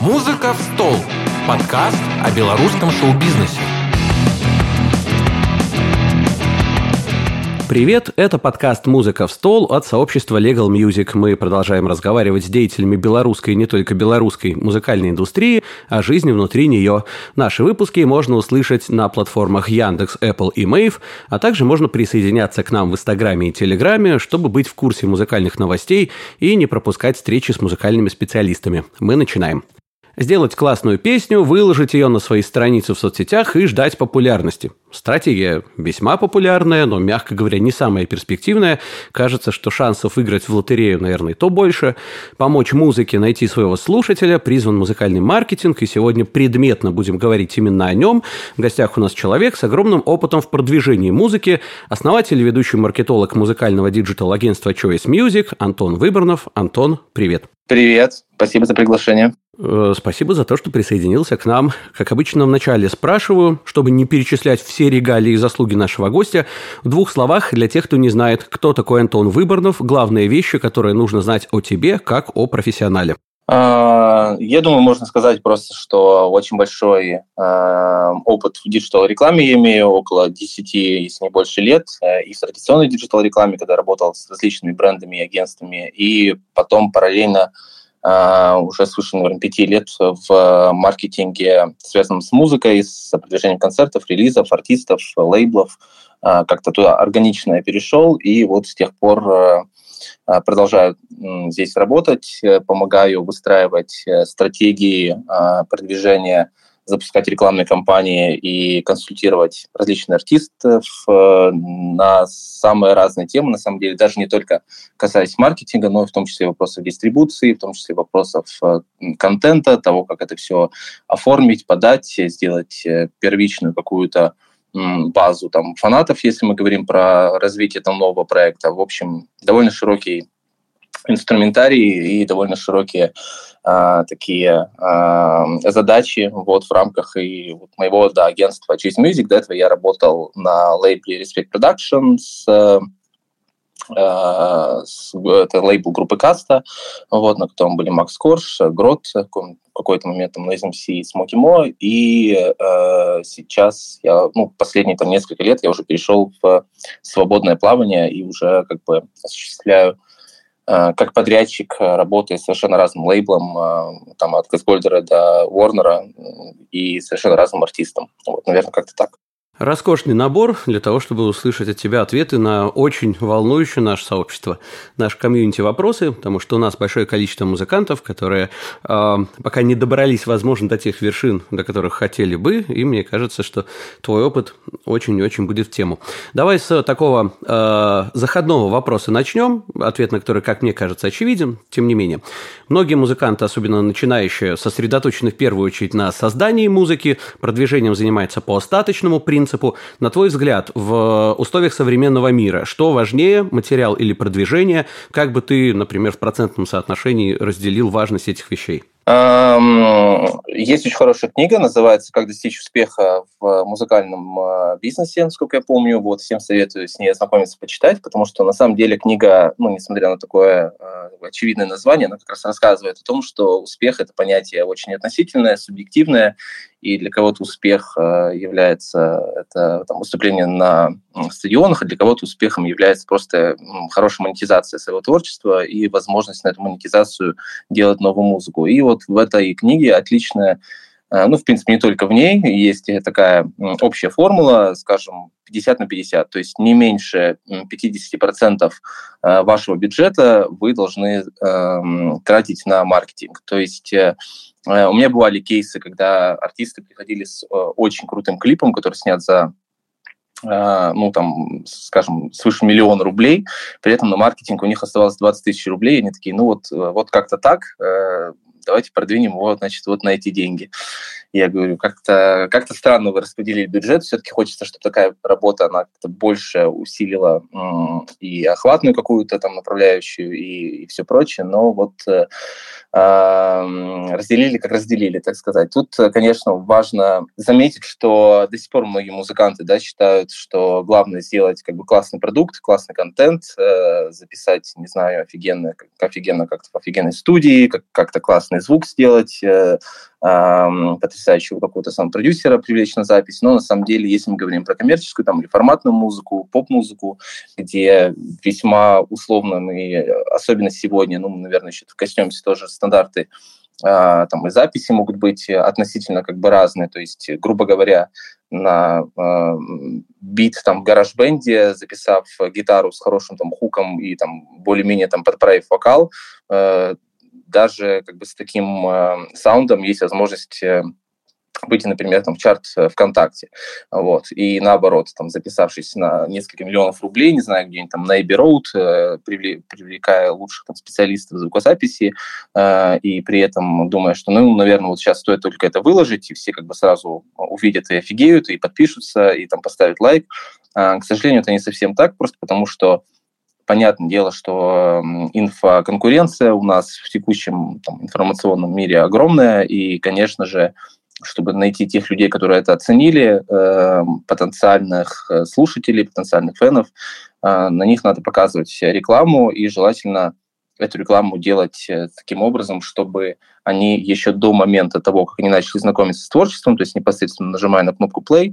«Музыка в стол» – подкаст о белорусском шоу-бизнесе. Привет, это подкаст «Музыка в стол» от сообщества Legal Music. Мы продолжаем разговаривать с деятелями белорусской и не только белорусской музыкальной индустрии о жизни внутри нее. Наши выпуски можно услышать на платформах Яндекс, Apple и Mave, а также можно присоединяться к нам в Инстаграме и Телеграме, чтобы быть в курсе музыкальных новостей и не пропускать встречи с музыкальными специалистами. Мы начинаем сделать классную песню, выложить ее на свои страницы в соцсетях и ждать популярности. Стратегия весьма популярная, но, мягко говоря, не самая перспективная. Кажется, что шансов выиграть в лотерею, наверное, то больше. Помочь музыке найти своего слушателя призван музыкальный маркетинг, и сегодня предметно будем говорить именно о нем. В гостях у нас человек с огромным опытом в продвижении музыки, основатель и ведущий маркетолог музыкального диджитал-агентства Choice Music Антон Выборнов. Антон, привет. Привет, спасибо за приглашение. Э, спасибо за то, что присоединился к нам. Как обычно, вначале спрашиваю, чтобы не перечислять все регалии и заслуги нашего гостя, в двух словах для тех, кто не знает, кто такой Антон Выборнов, главные вещи, которые нужно знать о тебе, как о профессионале. А, я думаю, можно сказать просто, что очень большой а, опыт в диджитал-рекламе я имею, около 10, если не больше лет, э, и в традиционной диджитал-рекламе, когда работал с различными брендами и агентствами, и потом параллельно уже свыше, наверное, пяти лет в маркетинге, связанном с музыкой, с продвижением концертов, релизов, артистов, лейблов. Uh, как-то туда органично я перешел, и вот с тех пор uh, продолжаю здесь работать, э, помогаю выстраивать э, стратегии продвижения запускать рекламные кампании и консультировать различных артистов э, на самые разные темы, на самом деле, даже не только касаясь маркетинга, но и в том числе вопросов дистрибуции, в том числе вопросов э, контента, того, как это все оформить, подать, сделать э, первичную какую-то базу там фанатов, если мы говорим про развитие там нового проекта. В общем, довольно широкий инструментарий и довольно широкие а, такие а, задачи вот в рамках и вот моего да, агентства Choice Music. До этого я работал на лейбле Respect Productions, Uh, это лейбл группы Каста, вот, на котором были Макс Корж, Грот, какой-то момент там на SMC Смоки Мо, и uh, сейчас я, ну, последние там несколько лет я уже перешел в свободное плавание и уже как бы осуществляю Э, как подрядчик, э, работая с совершенно разным лейблом, э, там, от Газгольдера до Уорнера и совершенно разным артистом. Вот, наверное, как-то так. Роскошный набор для того, чтобы услышать от тебя ответы на очень волнующее наше сообщество, наш комьюнити вопросы, потому что у нас большое количество музыкантов, которые э, пока не добрались, возможно, до тех вершин, до которых хотели бы, и мне кажется, что твой опыт очень-очень будет в тему. Давай с такого э, заходного вопроса начнем, ответ на который, как мне кажется, очевиден, тем не менее. Многие музыканты, особенно начинающие, сосредоточены в первую очередь на создании музыки, продвижением занимаются по остаточному принципу, принципу, на твой взгляд, в условиях современного мира, что важнее, материал или продвижение? Как бы ты, например, в процентном соотношении разделил важность этих вещей? Есть очень хорошая книга, называется «Как достичь успеха в музыкальном а, бизнесе», насколько я помню. Вот, всем советую с ней ознакомиться, почитать, потому что на самом деле книга, ну, несмотря на такое а, очевидное название, она как раз рассказывает о том, что успех – это понятие очень относительное, субъективное, и для кого-то успех а, является это там, выступление на стадионах, а для кого-то успехом является просто хорошая монетизация своего творчества и возможность на эту монетизацию делать новую музыку. И вот в этой книге отличная а, ну, в принципе, не только в ней, есть такая общая формула, скажем, 50 на 50, то есть не меньше 50% а, вашего бюджета вы должны э, тратить на маркетинг. То есть э, э, у меня бывали кейсы, когда артисты приходили с э, очень крутым клипом, который снят за ну, там, скажем, свыше миллиона рублей, при этом на маркетинг у них оставалось 20 тысяч рублей, и они такие, ну вот, вот как-то так, давайте продвинем его, значит, вот на эти деньги. Я говорю, как-то как странно вы распределили бюджет, все-таки хочется, чтобы такая работа, она как-то больше усилила и охватную какую-то там направляющую, и, и все прочее, но вот э, разделили, как разделили, так сказать. Тут, конечно, важно заметить, что до сих пор многие музыканты да, считают, что главное сделать как бы классный продукт, классный контент, э, записать, не знаю, офигенно, как, офигенно как-то в офигенной студии, как, как-то классный звук сделать, э, потрясающего какого-то сам продюсера привлечь на запись. Но на самом деле, если мы говорим про коммерческую там, или форматную музыку, поп-музыку, где весьма условно мы, особенно сегодня, ну, наверное, еще коснемся тоже стандарты а, там и записи могут быть относительно как бы разные. То есть, грубо говоря, на э, бит там в гараж-бенде, записав гитару с хорошим там хуком и там более-менее там подправив вокал, э, даже как бы с таким э, саундом есть возможность э, выйти, например, там, в чарт э, ВКонтакте, вот, и наоборот, там, записавшись на несколько миллионов рублей, не знаю, где-нибудь там на Abbey Road, э, привлекая лучших там, специалистов звукозаписи, э, и при этом думая, что, ну, наверное, вот сейчас стоит только это выложить, и все как бы сразу увидят и офигеют, и подпишутся, и там поставят лайк. Э, к сожалению, это не совсем так, просто потому что Понятное дело, что инфоконкуренция у нас в текущем там, информационном мире огромная, и, конечно же, чтобы найти тех людей, которые это оценили, э, потенциальных слушателей, потенциальных фенов, э, на них надо показывать рекламу и желательно эту рекламу делать э, таким образом, чтобы они еще до момента того, как они начали знакомиться с творчеством, то есть непосредственно нажимая на кнопку play,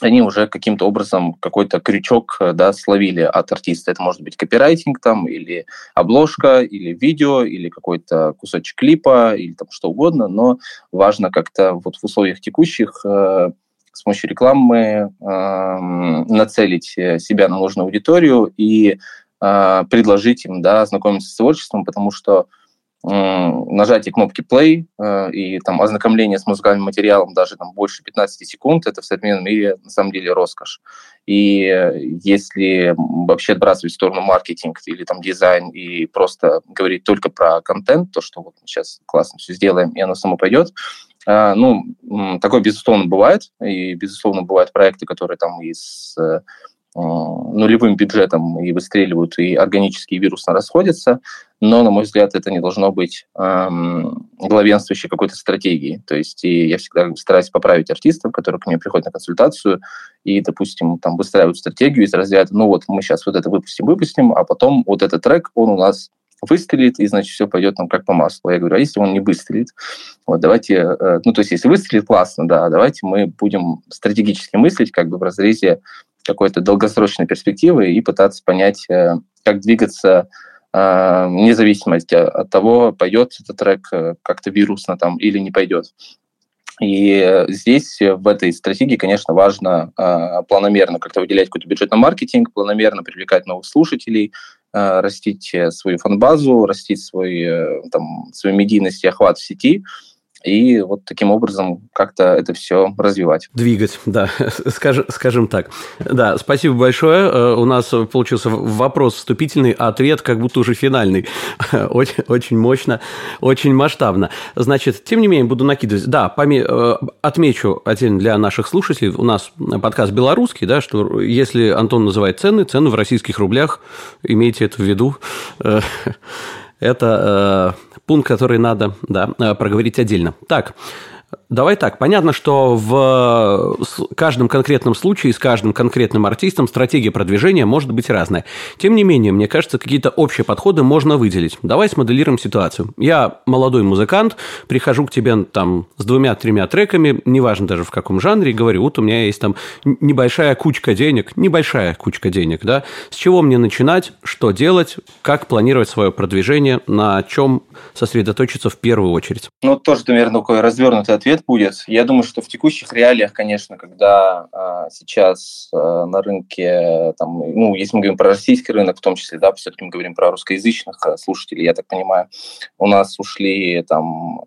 они уже каким-то образом какой-то крючок э, да, словили от артиста. Это может быть копирайтинг там, или обложка, или видео, или какой-то кусочек клипа, или там что угодно, но важно как-то вот в условиях текущих э, с помощью рекламы э, нацелить э, себя на нужную аудиторию и э, предложить им да, знакомиться с творчеством, потому что нажатие кнопки play э, и там ознакомление с музыкальным материалом даже там больше 15 секунд, это в современном мире на самом деле роскошь. И если вообще отбрасывать в сторону маркетинг или там дизайн и просто говорить только про контент, то, что вот сейчас классно все сделаем, и оно само пойдет, э, ну, такое, безусловно, бывает, и, безусловно, бывают проекты, которые там из э, нулевым бюджетом и выстреливают, и органически и вирусно расходятся, но, на мой взгляд, это не должно быть эм, главенствующей какой-то стратегией. То есть и я всегда стараюсь поправить артистов, которые ко мне приходят на консультацию и, допустим, там выстраивают стратегию из разряда, ну вот мы сейчас вот это выпустим, выпустим, а потом вот этот трек, он у нас выстрелит, и, значит, все пойдет там как по маслу. Я говорю, а если он не выстрелит? Вот давайте, э, ну, то есть если выстрелит, классно, да, давайте мы будем стратегически мыслить как бы в разрезе какой-то долгосрочной перспективы и пытаться понять, э, как двигаться э, вне зависимости от того, пойдет этот трек э, как-то вирусно там или не пойдет. И здесь, в этой стратегии, конечно, важно планомерно как-то выделять какой-то бюджет на маркетинг, планомерно привлекать новых слушателей, растить свою фан-базу, растить свой, там, свою медийность и охват в сети – и вот таким образом как-то это все развивать. Двигать, да, скажем, скажем так. Да, спасибо большое. Э, у нас получился вопрос вступительный, а ответ как будто уже финальный. Очень, очень мощно, очень масштабно. Значит, тем не менее, буду накидывать. Да, поме... Э, отмечу отдельно для наших слушателей, у нас подкаст белорусский, да, что если Антон называет цены, цены в российских рублях, имейте это в виду. Это э, пункт, который надо да, э, проговорить отдельно. Так, Давай так, понятно, что в каждом конкретном случае с каждым конкретным артистом стратегия продвижения может быть разная. Тем не менее, мне кажется, какие-то общие подходы можно выделить. Давай смоделируем ситуацию. Я молодой музыкант, прихожу к тебе там с двумя-тремя треками, неважно даже в каком жанре, и говорю, вот у меня есть там небольшая кучка денег, небольшая кучка денег, да, с чего мне начинать, что делать, как планировать свое продвижение, на чем сосредоточиться в первую очередь? Ну, тоже, наверное, такой развернутый ответ будет. Я думаю, что в текущих реалиях, конечно, когда а, сейчас а, на рынке, там, ну, если мы говорим про российский рынок, в том числе, да, все-таки мы говорим про русскоязычных а, слушателей, я так понимаю, у нас ушли там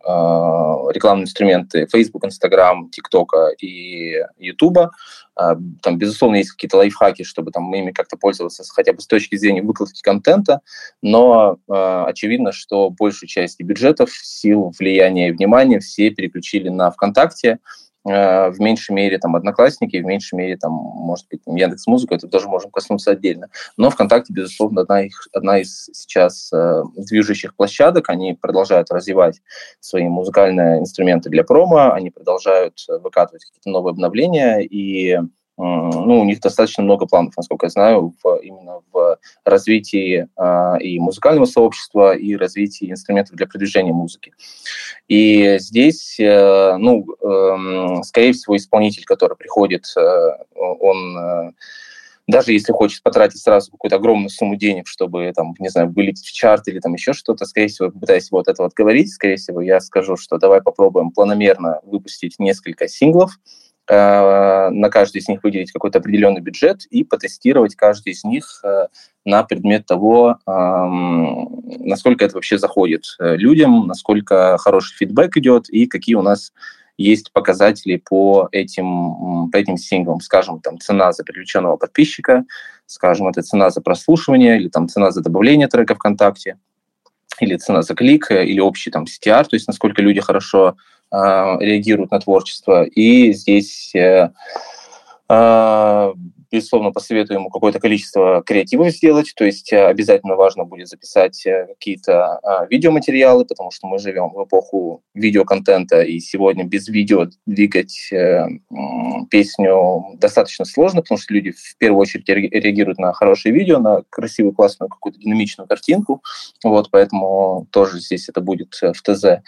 рекламные инструменты Facebook, Instagram, TikTok и YouTube. Там, безусловно, есть какие-то лайфхаки, чтобы там, ими как-то пользоваться хотя бы с точки зрения выкладки контента, но очевидно, что большую часть бюджетов, сил, влияния и внимания все переключили на ВКонтакте, Э, в меньшей мере там Одноклассники, в меньшей мере там, может быть, Яндекс Музыка, это тоже можем коснуться отдельно. Но ВКонтакте, безусловно, одна, их, одна из сейчас э, движущих площадок. Они продолжают развивать свои музыкальные инструменты для промо, они продолжают выкатывать какие-то новые обновления, и ну, у них достаточно много планов, насколько я знаю, в, именно в развитии э, и музыкального сообщества, и развитии инструментов для продвижения музыки. И здесь, э, ну, э, скорее всего, исполнитель, который приходит, э, он... Э, даже если хочет потратить сразу какую-то огромную сумму денег, чтобы, там, не знаю, вылететь в чарт или там еще что-то, скорее всего, пытаясь вот это вот говорить, скорее всего, я скажу, что давай попробуем планомерно выпустить несколько синглов, Э, на каждый из них выделить какой-то определенный бюджет и потестировать каждый из них э, на предмет того, насколько это вообще заходит э, людям, насколько хороший фидбэк идет и какие у нас есть показатели по этим, по этим синглам. Скажем, там цена за привлеченного подписчика, скажем, это цена за прослушивание или там цена за добавление трека ВКонтакте, или цена за клик, или общий там CTR, то есть насколько люди хорошо а, реагируют на творчество. И здесь э, а, безусловно, посоветую ему какое-то количество креативов сделать, то есть э, обязательно важно будет записать э, какие-то а, видеоmateriалы, потому что мы живем в эпоху видеоконтента, и сегодня без видео двигать э, песню достаточно сложно, потому что люди в первую очередь реагируют на хорошее видео, на красивую, классную какую-то динамичную картинку, вот, поэтому тоже здесь это будет в ТЗ.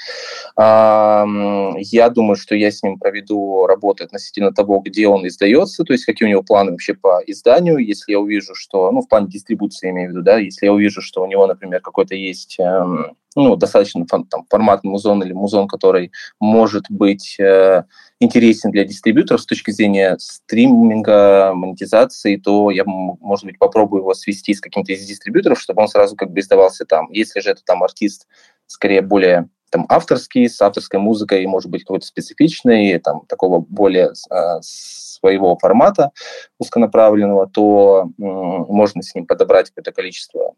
Я думаю, что я с ним проведу работу относительно того, где он издается, то есть какие у него планы вообще вообще по изданию, если я увижу, что, ну, в плане дистрибуции имею в виду, да, если я увижу, что у него, например, какой-то есть, эм, ну, достаточно там, форматный музон или музон, который может быть э, интересен для дистрибьюторов с точки зрения стриминга, монетизации, то я, может быть, попробую его свести с каким-то из дистрибьюторов, чтобы он сразу как бы издавался там. Если же это там артист скорее более там авторский, с авторской музыкой, может быть, какой-то специфичный, там, такого более э, своего формата узконаправленного, то э, можно с ним подобрать какое-то количество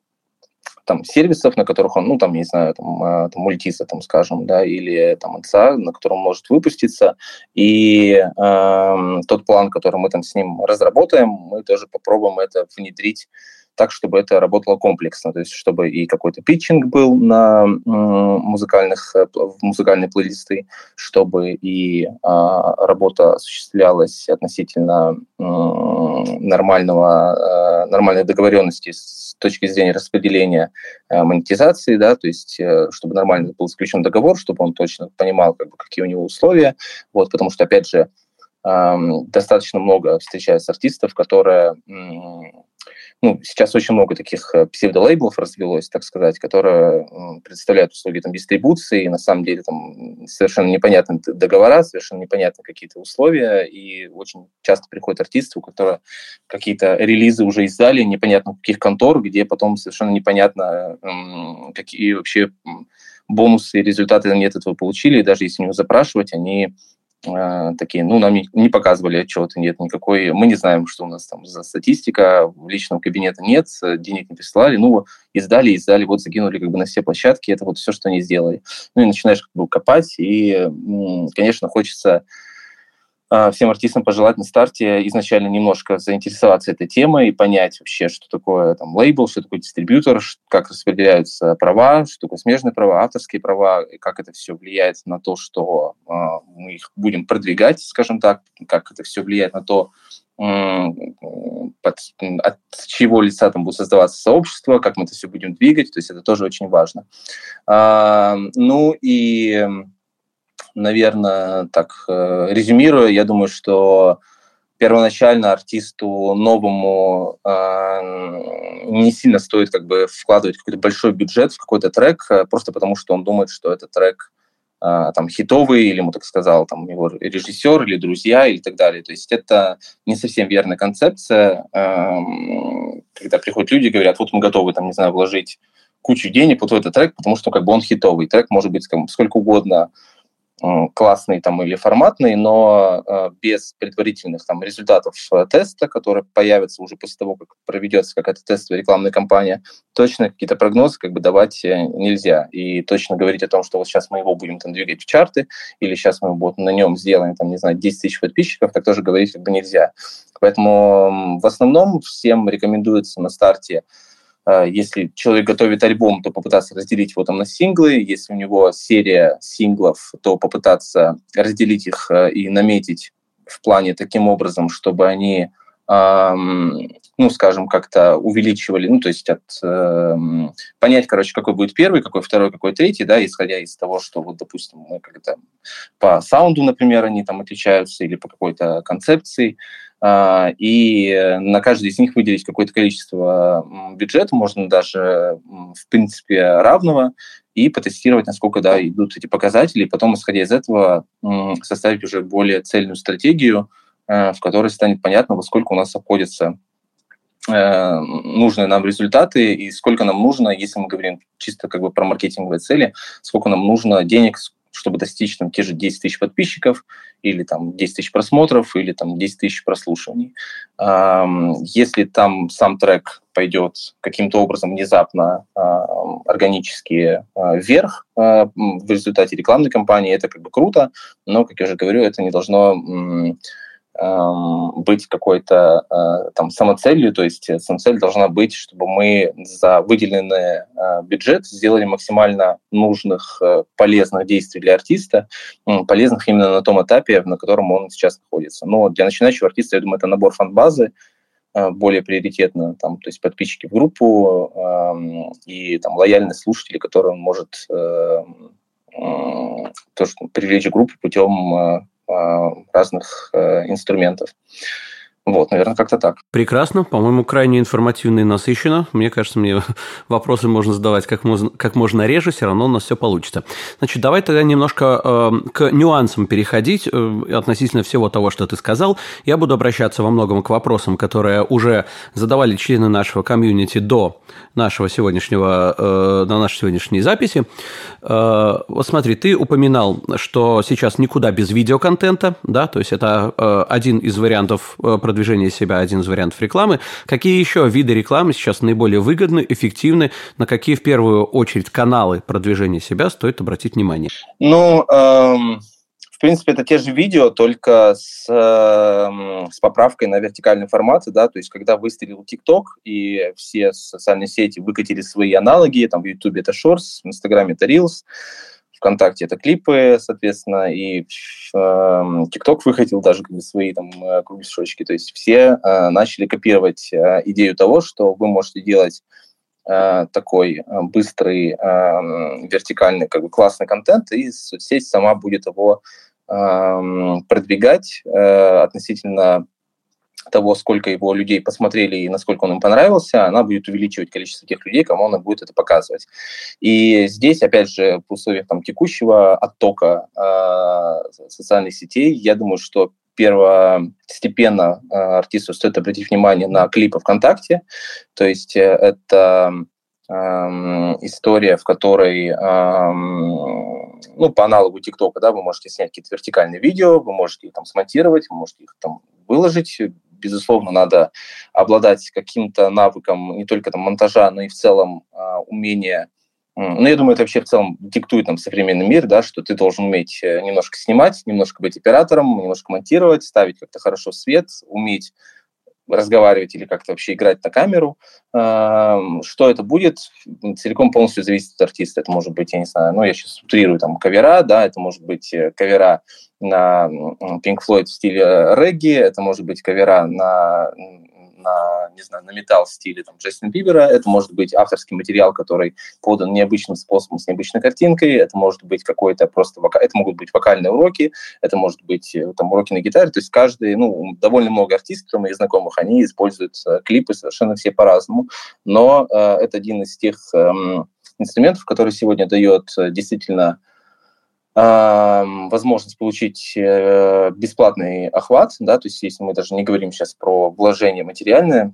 там сервисов, на которых он, ну, там, не знаю, там, э, там мультиса, там, скажем, да, или там отца, на котором может выпуститься. И э, тот план, который мы там с ним разработаем, мы тоже попробуем это внедрить так, чтобы это работало комплексно, то есть чтобы и какой-то питчинг был на музыкальных, э, в музыкальные плейлисты, чтобы и а, работа осуществлялась относительно нормального, а, нормальной договоренности с точки зрения распределения а, монетизации, да, то есть чтобы нормально был заключен договор, чтобы он точно понимал, как бы, какие у него условия, вот, потому что, опять же, достаточно много встречается артистов, которые ну, сейчас очень много таких э, псевдолейблов развелось, так сказать, которые представляют услуги там, дистрибуции, и на самом деле там совершенно непонятны договора, совершенно непонятны какие-то условия, и очень часто приходят артисты, у которых какие-то релизы уже издали, непонятно каких контор, где потом совершенно непонятно, какие вообще бонусы и результаты они от этого получили, и даже если у него запрашивать, они такие, ну, нам не показывали отчеты, нет никакой, мы не знаем, что у нас там за статистика, личного кабинета нет, денег не прислали, ну, издали, издали, вот закинули как бы на все площадки, это вот все, что они сделали. Ну, и начинаешь как бы копать, и, конечно, хочется а, всем артистам пожелать на старте изначально немножко заинтересоваться этой темой и понять вообще, что такое там лейбл, что такое дистрибьютор, как распределяются права, что такое смежные права, авторские права, и как это все влияет на то, что э, мы их будем продвигать, скажем так, как это все влияет на то, под, от чего лица там будет создаваться сообщество, как мы это все будем двигать, то есть это тоже очень важно. А, ну и наверное, так э, резюмируя, я думаю, что первоначально артисту новому э, не сильно стоит как бы вкладывать какой-то большой бюджет в какой-то трек, э, просто потому что он думает, что этот трек э, там хитовый, или ему так сказал там его режиссер, или друзья, или так далее. То есть это не совсем верная концепция, э, когда приходят люди и говорят, вот мы готовы, там, не знаю, вложить кучу денег вот в этот трек, потому что как бы он хитовый. Трек может быть сколько угодно классный там или форматный, но э, без предварительных там результатов э, теста, которые появятся уже после того, как проведется какая-то тестовая рекламная кампания, точно какие-то прогнозы как бы давать э, нельзя. И точно говорить о том, что вот сейчас мы его будем там двигать в чарты, или сейчас мы вот на нем сделаем там, не знаю, 10 тысяч подписчиков, так тоже говорить как бы нельзя. Поэтому в основном всем рекомендуется на старте если человек готовит альбом, то попытаться разделить его там на синглы. Если у него серия синглов, то попытаться разделить их э, и наметить в плане таким образом, чтобы они, ну, скажем, как-то увеличивали, ну, то есть от, эм, понять, короче, какой будет первый, какой второй, какой третий, да, исходя из того, что вот, допустим, мы как-то по саунду, например, они там отличаются или по какой-то концепции, и на каждый из них выделить какое-то количество бюджета, можно даже, в принципе, равного, и потестировать, насколько да, идут эти показатели, и потом, исходя из этого, составить уже более цельную стратегию, э, в которой станет понятно, во сколько у нас обходятся э, нужные нам результаты и сколько нам нужно, если мы говорим чисто как бы про маркетинговые цели, сколько нам нужно денег, чтобы достичь там те же 10 тысяч подписчиков или там 10 тысяч просмотров или там 10 тысяч прослушиваний. Если там сам трек пойдет каким-то образом внезапно органически а, вверх а, в результате рекламной кампании, это как бы круто, но, как я уже говорю, это не должно быть какой-то э, там самоцелью, то есть самоцель должна быть, чтобы мы за выделенный э, бюджет сделали максимально нужных, э, полезных действий для артиста, полезных именно на том этапе, на котором он сейчас находится. Но для начинающего артиста, я думаю, это набор фан-базы, более приоритетно, там, то есть подписчики в группу э, и там лояльные слушатели, которые он может э, э, тоже привлечь группу путем разных э, инструментов. Вот, наверное, как-то так. Прекрасно. По-моему, крайне информативно и насыщенно. Мне кажется, мне вопросы можно задавать как можно, как можно реже, все равно у нас все получится. Значит, давай тогда немножко э, к нюансам переходить э, относительно всего того, что ты сказал. Я буду обращаться во многом к вопросам, которые уже задавали члены нашего комьюнити до нашего сегодняшнего, э, до нашей сегодняшней записи. Э, вот смотри, ты упоминал, что сейчас никуда без видеоконтента, да, то есть это э, один из вариантов э, продвижения себя один из вариантов рекламы. Какие еще виды рекламы сейчас наиболее выгодны, эффективны? На какие в первую очередь каналы продвижения себя стоит обратить внимание? Ну, эм, в принципе, это те же видео, только с, эм, с поправкой на вертикальный формат, да, то есть когда выстрелил TikTok и все социальные сети выкатили свои аналоги, там в YouTube это Shorts, в Instagram это Reels, ВКонтакте это клипы, соответственно, и э, ТикТок выходил даже как бы, свои там э, кругляшочки. То есть все э, начали копировать э, идею того, что вы можете делать э, такой э, быстрый, э, вертикальный, как бы классный контент, и соцсеть сама будет его э, продвигать э, относительно того, сколько его людей посмотрели и насколько он им понравился, она будет увеличивать количество тех людей, кому она будет это показывать. И здесь, опять же, в условиях там, текущего оттока э, социальных сетей, я думаю, что первостепенно э, артисту стоит обратить внимание на клипы ВКонтакте. То есть э, это э, история, в которой, э, ну, по аналогу ТикТока, да, вы можете снять какие-то вертикальные видео, вы можете их там смонтировать, вы можете их там выложить безусловно, надо обладать каким-то навыком не только там монтажа, но и в целом э, умение ну, я думаю, это вообще в целом диктует нам современный мир, да, что ты должен уметь э, немножко снимать, немножко быть оператором, немножко монтировать, ставить как-то хорошо свет, уметь разговаривать или как-то вообще играть на камеру. Что это будет, целиком полностью зависит от артиста. Это может быть, я не знаю, ну, я сейчас утрирую, там, кавера, да, это может быть э, кавера на Pink Floyd в стиле регги, это может быть кавера на на, не знаю, на металл стиле там, Джастина Бибера, это может быть авторский материал, который подан необычным способом, с необычной картинкой, это может быть какой-то просто, вока... это могут быть вокальные уроки, это может быть э, там уроки на гитаре, то есть каждый, ну, довольно много артистов моих знакомых, они используют э, клипы совершенно все по-разному, но э, это один из тех э, инструментов, который сегодня дает э, действительно возможность получить э, бесплатный охват, да, то есть если мы даже не говорим сейчас про вложение материальное,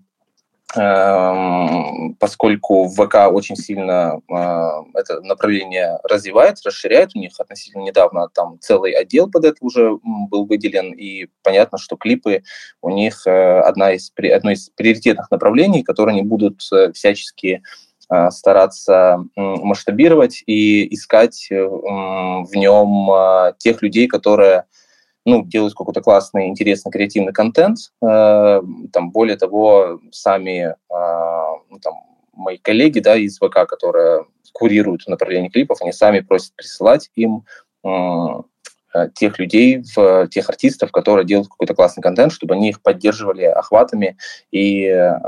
Эм, поскольку ВК очень сильно э, это направление развивает, расширяет. У них относительно недавно там целый отдел под это уже был выделен, и понятно, что клипы у них э, одна из, одно из приоритетных направлений, которые они будут всячески стараться масштабировать и искать в нем тех людей, которые ну, делают какой-то классный, интересный, креативный контент. Э, там, более того, сами э, ну, там, мои коллеги да, из ВК, которые курируют направление клипов, они сами просят присылать им э, тех людей, в, тех артистов, которые делают какой-то классный контент, чтобы они их поддерживали охватами, и э,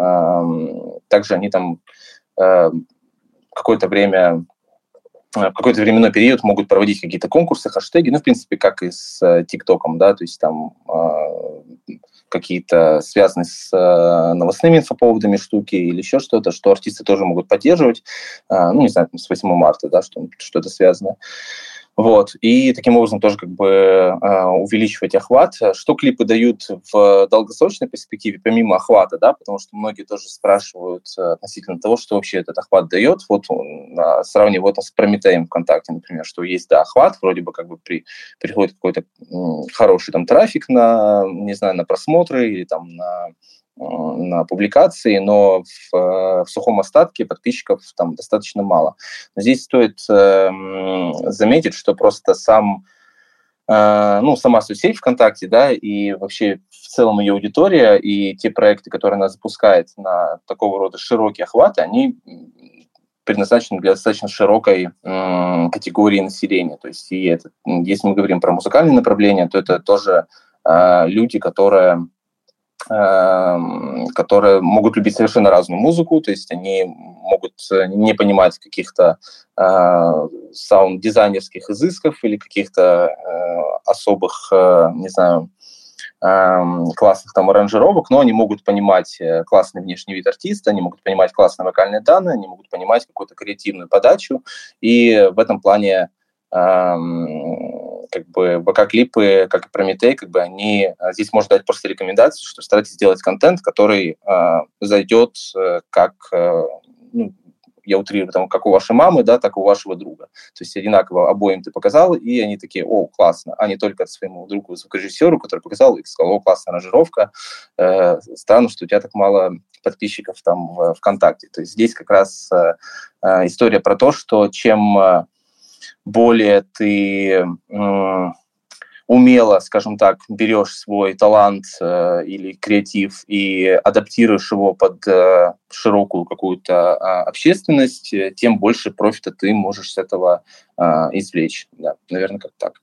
также они там э, какое-то время Э, в какой-то временной период могут проводить какие-то конкурсы, хэштеги, ну, в принципе, как и с э, ТикТоком, да, то есть там э, какие-то связанные с э, новостными инфоповодами штуки или еще что-то, что артисты тоже могут поддерживать, э, ну, не знаю, там, с 8 марта, да, что, что-то связано. Вот. И таким образом тоже как бы э, увеличивать охват. Что клипы дают в долгосрочной перспективе, помимо охвата, да, потому что многие тоже спрашивают э, относительно того, что вообще этот охват дает. Вот э, сравнивая это с Прометеем ВКонтакте, например, что есть, да, охват, вроде бы как бы при, приходит какой-то хороший там трафик на, не знаю, на просмотры или там на на публикации, но в, э, в сухом остатке подписчиков там достаточно мало. Но здесь стоит э, заметить, что просто сам э, ну, сама соцсеть ВКонтакте, да, и вообще в целом ее аудитория и те проекты, которые она запускает на такого рода широкие охваты, они предназначены для достаточно широкой э, категории населения. То есть, и это, если мы говорим про музыкальные направления, то это тоже э, люди, которые которые могут любить совершенно разную музыку, то есть они могут э, не понимать каких-то э, саунд-дизайнерских изысков или каких-то э, особых, э, не знаю, э, классных там аранжировок, но они могут понимать э, классный внешний вид артиста, они могут понимать классные вокальные данные, они могут понимать какую-то креативную подачу, и в этом плане как бы ВК-клипы, как и Прометей, как бы они... А, здесь можно дать просто рекомендацию, что старайтесь сделать контент, который э, зайдет э, как, э, ну, я утрирую, там, как у вашей мамы, да, так и у вашего друга. То есть одинаково обоим ты показал, и они такие, о, классно, а не только своему другу, звукорежиссеру, который показал и сказал, о, классная аранжировка, э, странно, что у тебя так мало подписчиков там в ВКонтакте. То есть здесь как раз э, э история про то, что чем э, более ты умело, скажем так, берешь свой талант э, или креатив и адаптируешь его под э, широкую какую-то э, общественность, тем больше профита ты можешь с этого э, извлечь. Да, наверное, как так.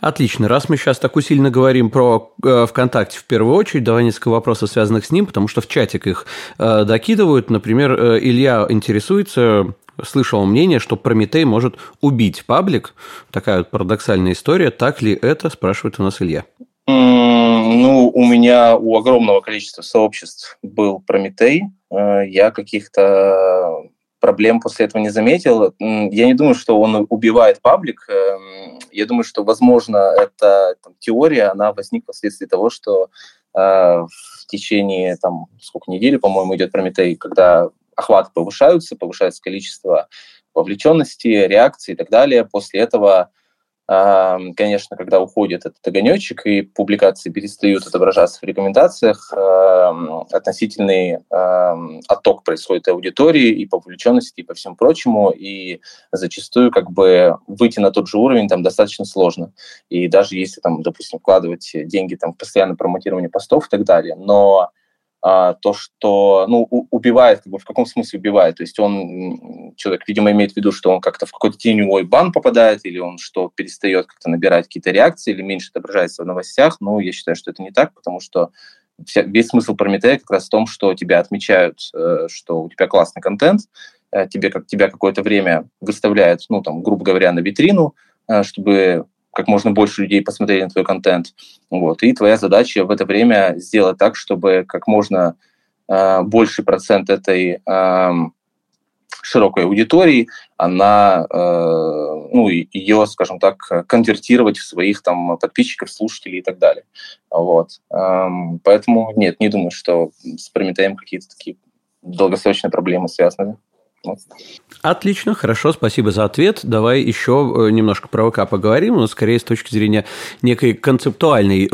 Отлично. Раз мы сейчас так усиленно говорим про э, ВКонтакте в первую очередь, давай несколько вопросов, связанных с ним, потому что в чатик их э, докидывают. Например, э, Илья интересуется, слышал мнение, что Прометей может убить паблик. Такая вот парадоксальная история. Так ли это, спрашивает у нас Илья. Ну, у меня у огромного количества сообществ был Прометей. Э, я каких-то проблем после этого не заметил. Я не думаю, что он убивает паблик. Эм, я думаю, что, возможно, эта там, теория, она возникла вследствие того, что э, в течение, там, сколько недели, по-моему, идет Прометей, когда охваты повышаются, повышается количество вовлеченности, реакции и так далее. После этого Конечно, когда уходит этот огонечек и публикации перестают отображаться в рекомендациях, относительный отток происходит аудитории, и по вовлеченности, и по всему прочему, и зачастую как бы выйти на тот же уровень там достаточно сложно. И даже если там, допустим, вкладывать деньги там в постоянное промотирование постов и так далее, но а, то, что, ну, убивает, как бы, в каком смысле убивает, то есть он, человек, видимо, имеет в виду, что он как-то в какой-то теневой бан попадает, или он что, перестает как-то набирать какие-то реакции, или меньше отображается в новостях, ну, я считаю, что это не так, потому что вся, весь смысл Прометея как раз в том, что тебя отмечают, э, что у тебя классный контент, э, тебе, как, тебя какое-то время выставляют, ну, там, грубо говоря, на витрину, э, чтобы как можно больше людей посмотрели на твой контент. Вот. И твоя задача в это время сделать так, чтобы как можно э, больший процент этой э, широкой аудитории, она, э, ну, ее, скажем так, конвертировать в своих там подписчиков, слушателей и так далее. Вот. Эм, поэтому нет, не думаю, что с Прометеем какие-то такие долгосрочные проблемы связаны. Отлично, хорошо, спасибо за ответ. Давай еще немножко про ВК поговорим, но скорее с точки зрения некой концептуальной.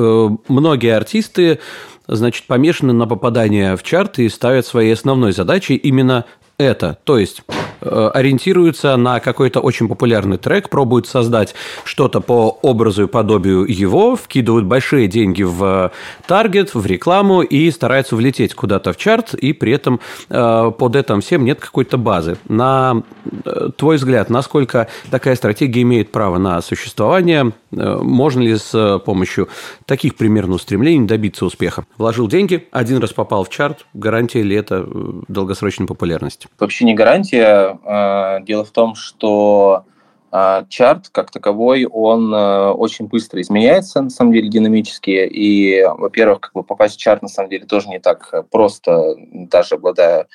Многие артисты значит, помешаны на попадание в чарты и ставят своей основной задачей именно это. То есть э, ориентируются на какой-то очень популярный трек, пробуют создать что-то по образу и подобию его, вкидывают большие деньги в таргет, в рекламу и стараются влететь куда-то в чарт, и при этом э, под этим всем нет какой-то базы. На э, твой взгляд, насколько такая стратегия имеет право на существование? Можно ли с помощью таких примерно устремлений добиться успеха? Вложил деньги, один раз попал в чарт, гарантия ли это долгосрочной популярности? вообще не гарантия. А, дело в том, что а, чарт как таковой, он а, очень быстро изменяется, на самом деле, динамически. И, во-первых, как бы попасть в чарт, на самом деле, тоже не так просто, даже обладая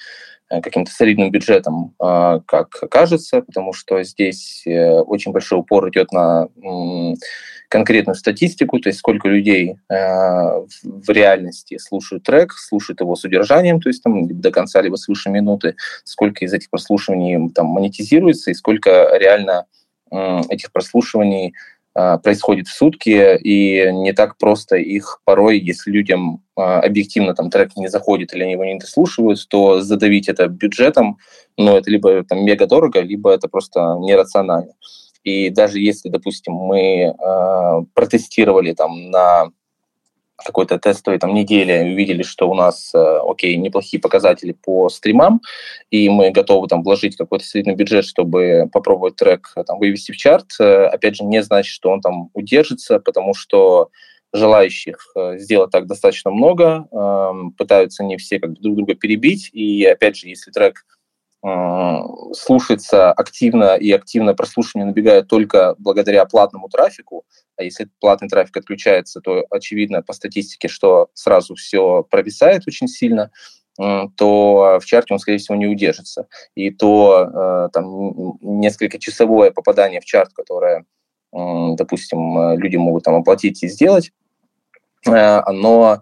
э, каким-то солидным бюджетом, как кажется, потому что здесь э, очень большой упор идет на конкретную статистику, то есть сколько людей э, в реальности слушают трек, слушают его с удержанием, то есть там до конца либо свыше минуты, сколько из этих прослушиваний там монетизируется и сколько реально этих прослушиваний э, происходит в сутки, и не так просто их порой, если людям э, объективно там трек не заходит или они его не дослушивают, то задавить это бюджетом, но это либо там мега дорого, либо это просто нерационально. И даже если, допустим, мы э, протестировали там на какой-то тестовой там неделе увидели, что у нас, э, окей, неплохие показатели по стримам, и мы готовы там вложить какой-то средний бюджет, чтобы попробовать трек там вывести в чарт, э, опять же, не значит, что он там удержится, потому что желающих э, сделать так достаточно много, э, пытаются не все как бы друг друга перебить, и опять же, если трек слушается активно и активное прослушивание набегает только благодаря платному трафику, а если платный трафик отключается, то очевидно по статистике, что сразу все провисает очень сильно, то в чарте он, скорее всего, не удержится. И то э, там несколько часовое попадание в чарт, которое, допустим, люди могут там оплатить и сделать, э, оно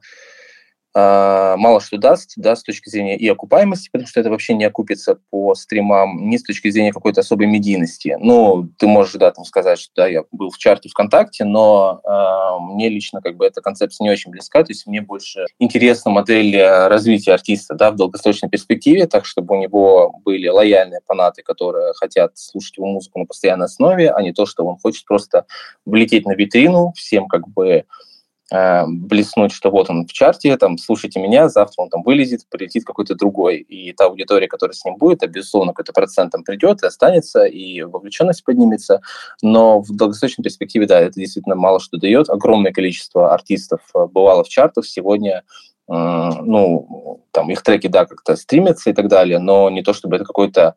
мало что даст, да, с точки зрения и окупаемости, потому что это вообще не окупится по стримам, ни с точки зрения какой-то особой медийности. Ну, ты можешь, да, там сказать, что да, я был в чарте ВКонтакте, но э, мне лично как бы эта концепция не очень близка, то есть мне больше интересна модель развития артиста, да, в долгосрочной перспективе, так, чтобы у него были лояльные фанаты, которые хотят слушать его музыку на постоянной основе, а не то, что он хочет просто влететь на витрину, всем как бы Э, блеснуть, что вот он в чарте, там, слушайте меня, завтра он там вылезет, прилетит какой-то другой. И та аудитория, которая с ним будет, а, безусловно, какой-то процент там придет и останется, и вовлеченность поднимется. Но в долгосрочной перспективе, да, это действительно мало что дает. Огромное количество артистов э, бывало в чартах. Сегодня ну, там их треки, да, как-то стримятся и так далее, но не то, чтобы это какой-то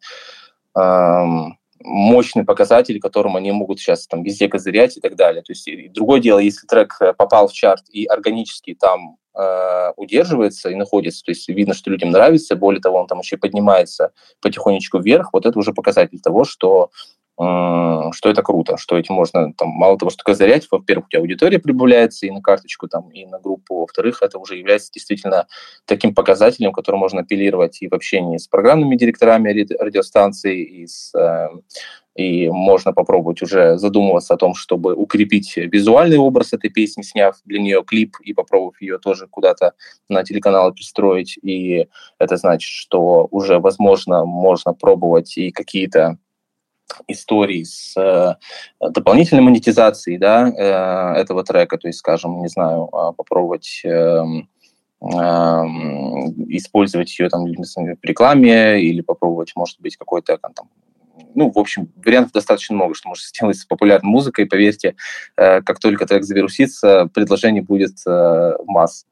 эм, мощный показатель, которым они могут сейчас там везде козырять и так далее. То есть другое дело, если трек э, попал в чарт и органически там э, удерживается и находится, то есть видно, что людям нравится, более того, он там еще поднимается потихонечку вверх, вот это уже показатель того, что что это круто, что этим можно, там, мало того, что козырять, во-первых, у тебя аудитория прибавляется и на карточку, там, и на группу, во-вторых, это уже является действительно таким показателем, который можно апеллировать и в общении с программными директорами радиостанций, и, с, э, и можно попробовать уже задумываться о том, чтобы укрепить визуальный образ этой песни, сняв для нее клип и попробовав ее тоже куда-то на телеканалы пристроить. И это значит, что уже, возможно, можно пробовать и какие-то историй с э, дополнительной монетизацией да, э, этого трека, то есть, скажем, не знаю, а, попробовать э, использовать ее там в рекламе или попробовать, может быть, какой-то там, ну, в общем, вариантов достаточно много, что можно сделать с популярной музыкой. Поверьте, э, как только трек завирусится, предложений будет э, масса.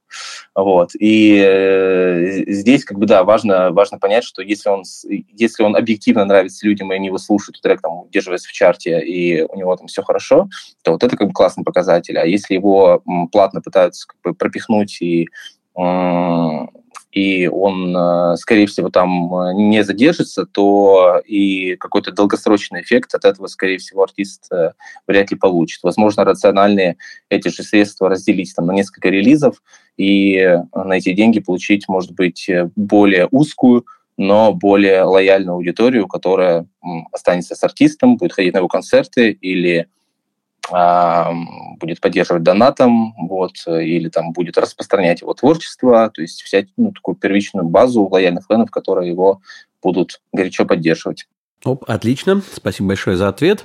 Вот. И э, здесь, как бы, да, важно, важно понять, что если он, если он объективно нравится людям, и они его слушают, трек там удерживается в чарте, и у него там все хорошо, то вот это как бы классный показатель. А если его платно пытаются как бы пропихнуть и и он, э, скорее всего, там э, не задержится, то и какой-то долгосрочный эффект от этого, скорее всего, артист э, вряд ли получит. Возможно, рациональнее эти же средства разделить там, на несколько релизов и на эти деньги получить, может быть, более узкую но более лояльную аудиторию, которая останется с артистом, будет ходить на его концерты или будет поддерживать донатом, вот, или там будет распространять его творчество, то есть взять ну, такую первичную базу лояльных фенов, которые его будут горячо поддерживать. Оп, отлично, спасибо большое за ответ.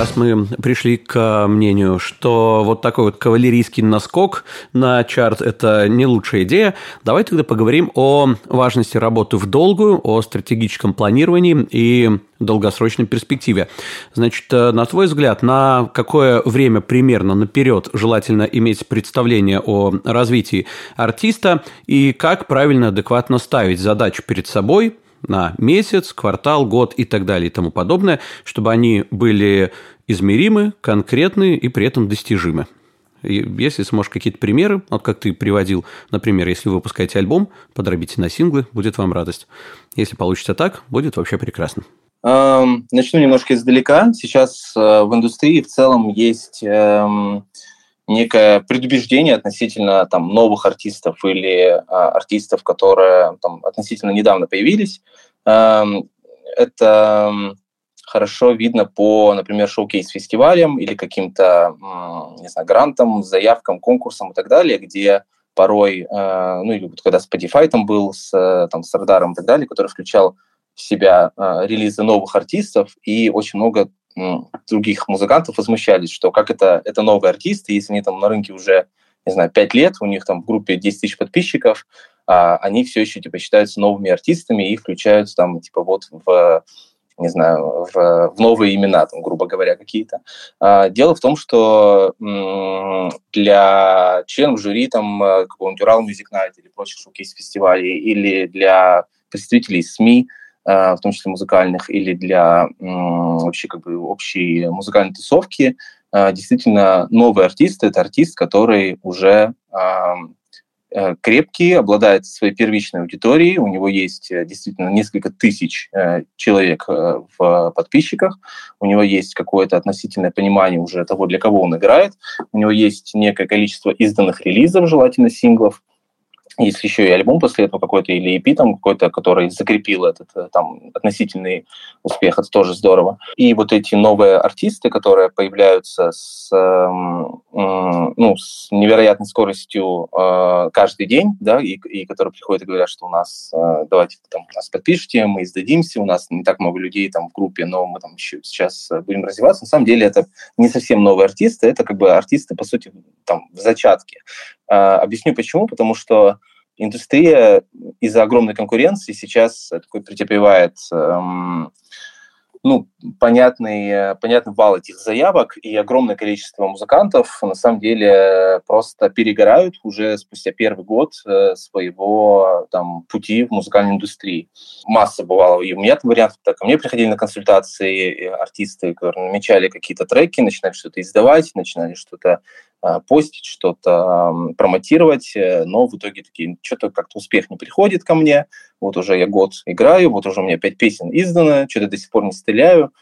Раз мы пришли к мнению, что вот такой вот кавалерийский наскок на чарт – это не лучшая идея, давай тогда поговорим о важности работы в долгую, о стратегическом планировании и долгосрочной перспективе. Значит, э, на твой взгляд, на какое время примерно наперед желательно иметь представление о развитии артиста и как правильно, адекватно ставить задачи перед собой – на месяц, квартал, год и так далее и тому подобное, чтобы они были измеримы, конкретны и при этом достижимы. Если сможешь какие-то примеры, вот как ты приводил, например, если вы выпускаете альбом, подробите на синглы, будет вам радость. Если получится так, будет вообще прекрасно. Начну немножко издалека. Сейчас э, в индустрии в целом есть эм, некое предубеждение относительно там, новых артистов или а, артистов, которые там, относительно недавно появились. Эм, это хорошо видно по, например, шоу-кейс-фестивалям или каким-то, не знаю, грантам, заявкам, конкурсам и так далее, где порой, э, ну или вот когда Spotify там был с, э, там, с Радаром и так далее, который включал в себя э, релизы новых артистов, и очень много других музыкантов возмущались, что как это, это новые артисты, если они там на рынке уже, не знаю, 5 лет, у них там в группе 10 тысяч подписчиков, а они все еще, типа, считаются новыми артистами и включаются там, типа, вот в не знаю, в, в новые имена, там, грубо говоря, какие-то. А, дело в том, что для членов жюри там э, какого-нибудь Урал Music Night или прочих шоу-кейс-фестивалей или для представителей СМИ, в том числе музыкальных, или для вообще как бы общей музыкальной тусовки, э, действительно новый артист – это артист, который уже э, крепкий, обладает своей первичной аудиторией, у него есть действительно несколько тысяч человек в подписчиках, у него есть какое-то относительное понимание уже того, для кого он играет, у него есть некое количество изданных релизов, желательно синглов, если еще и альбом после этого какой-то или EP там какой-то, который закрепил этот э, там относительный успех, это тоже здорово. И вот эти новые артисты, которые появляются с, э, ну, с невероятной скоростью э, каждый день, да, и, и которые приходят и говорят, что у нас, э, давайте там нас подпишите, мы издадимся, у нас не так много людей там в группе, но мы там еще сейчас будем развиваться. На самом деле это не совсем новые артисты, это как бы артисты, по сути, там в зачатке. Э, объясню почему, потому что индустрия из-за огромной конкуренции сейчас такой претерпевает эм, ну, понятный, понятный вал этих заявок, и огромное количество музыкантов на самом деле просто перегорают уже спустя первый год э, своего там, пути в музыкальной индустрии. Масса бывало, и у меня там вариантов, так, ко мне приходили на консультации артисты, которые намечали какие-то треки, начинали что-то издавать, начинали что-то постить, что-то промотировать, э, но в итоге такие, что-то как-то успех не приходит ко мне, вот уже я год играю, вот уже у меня пять песен издано, что-то до сих пор не стреляю,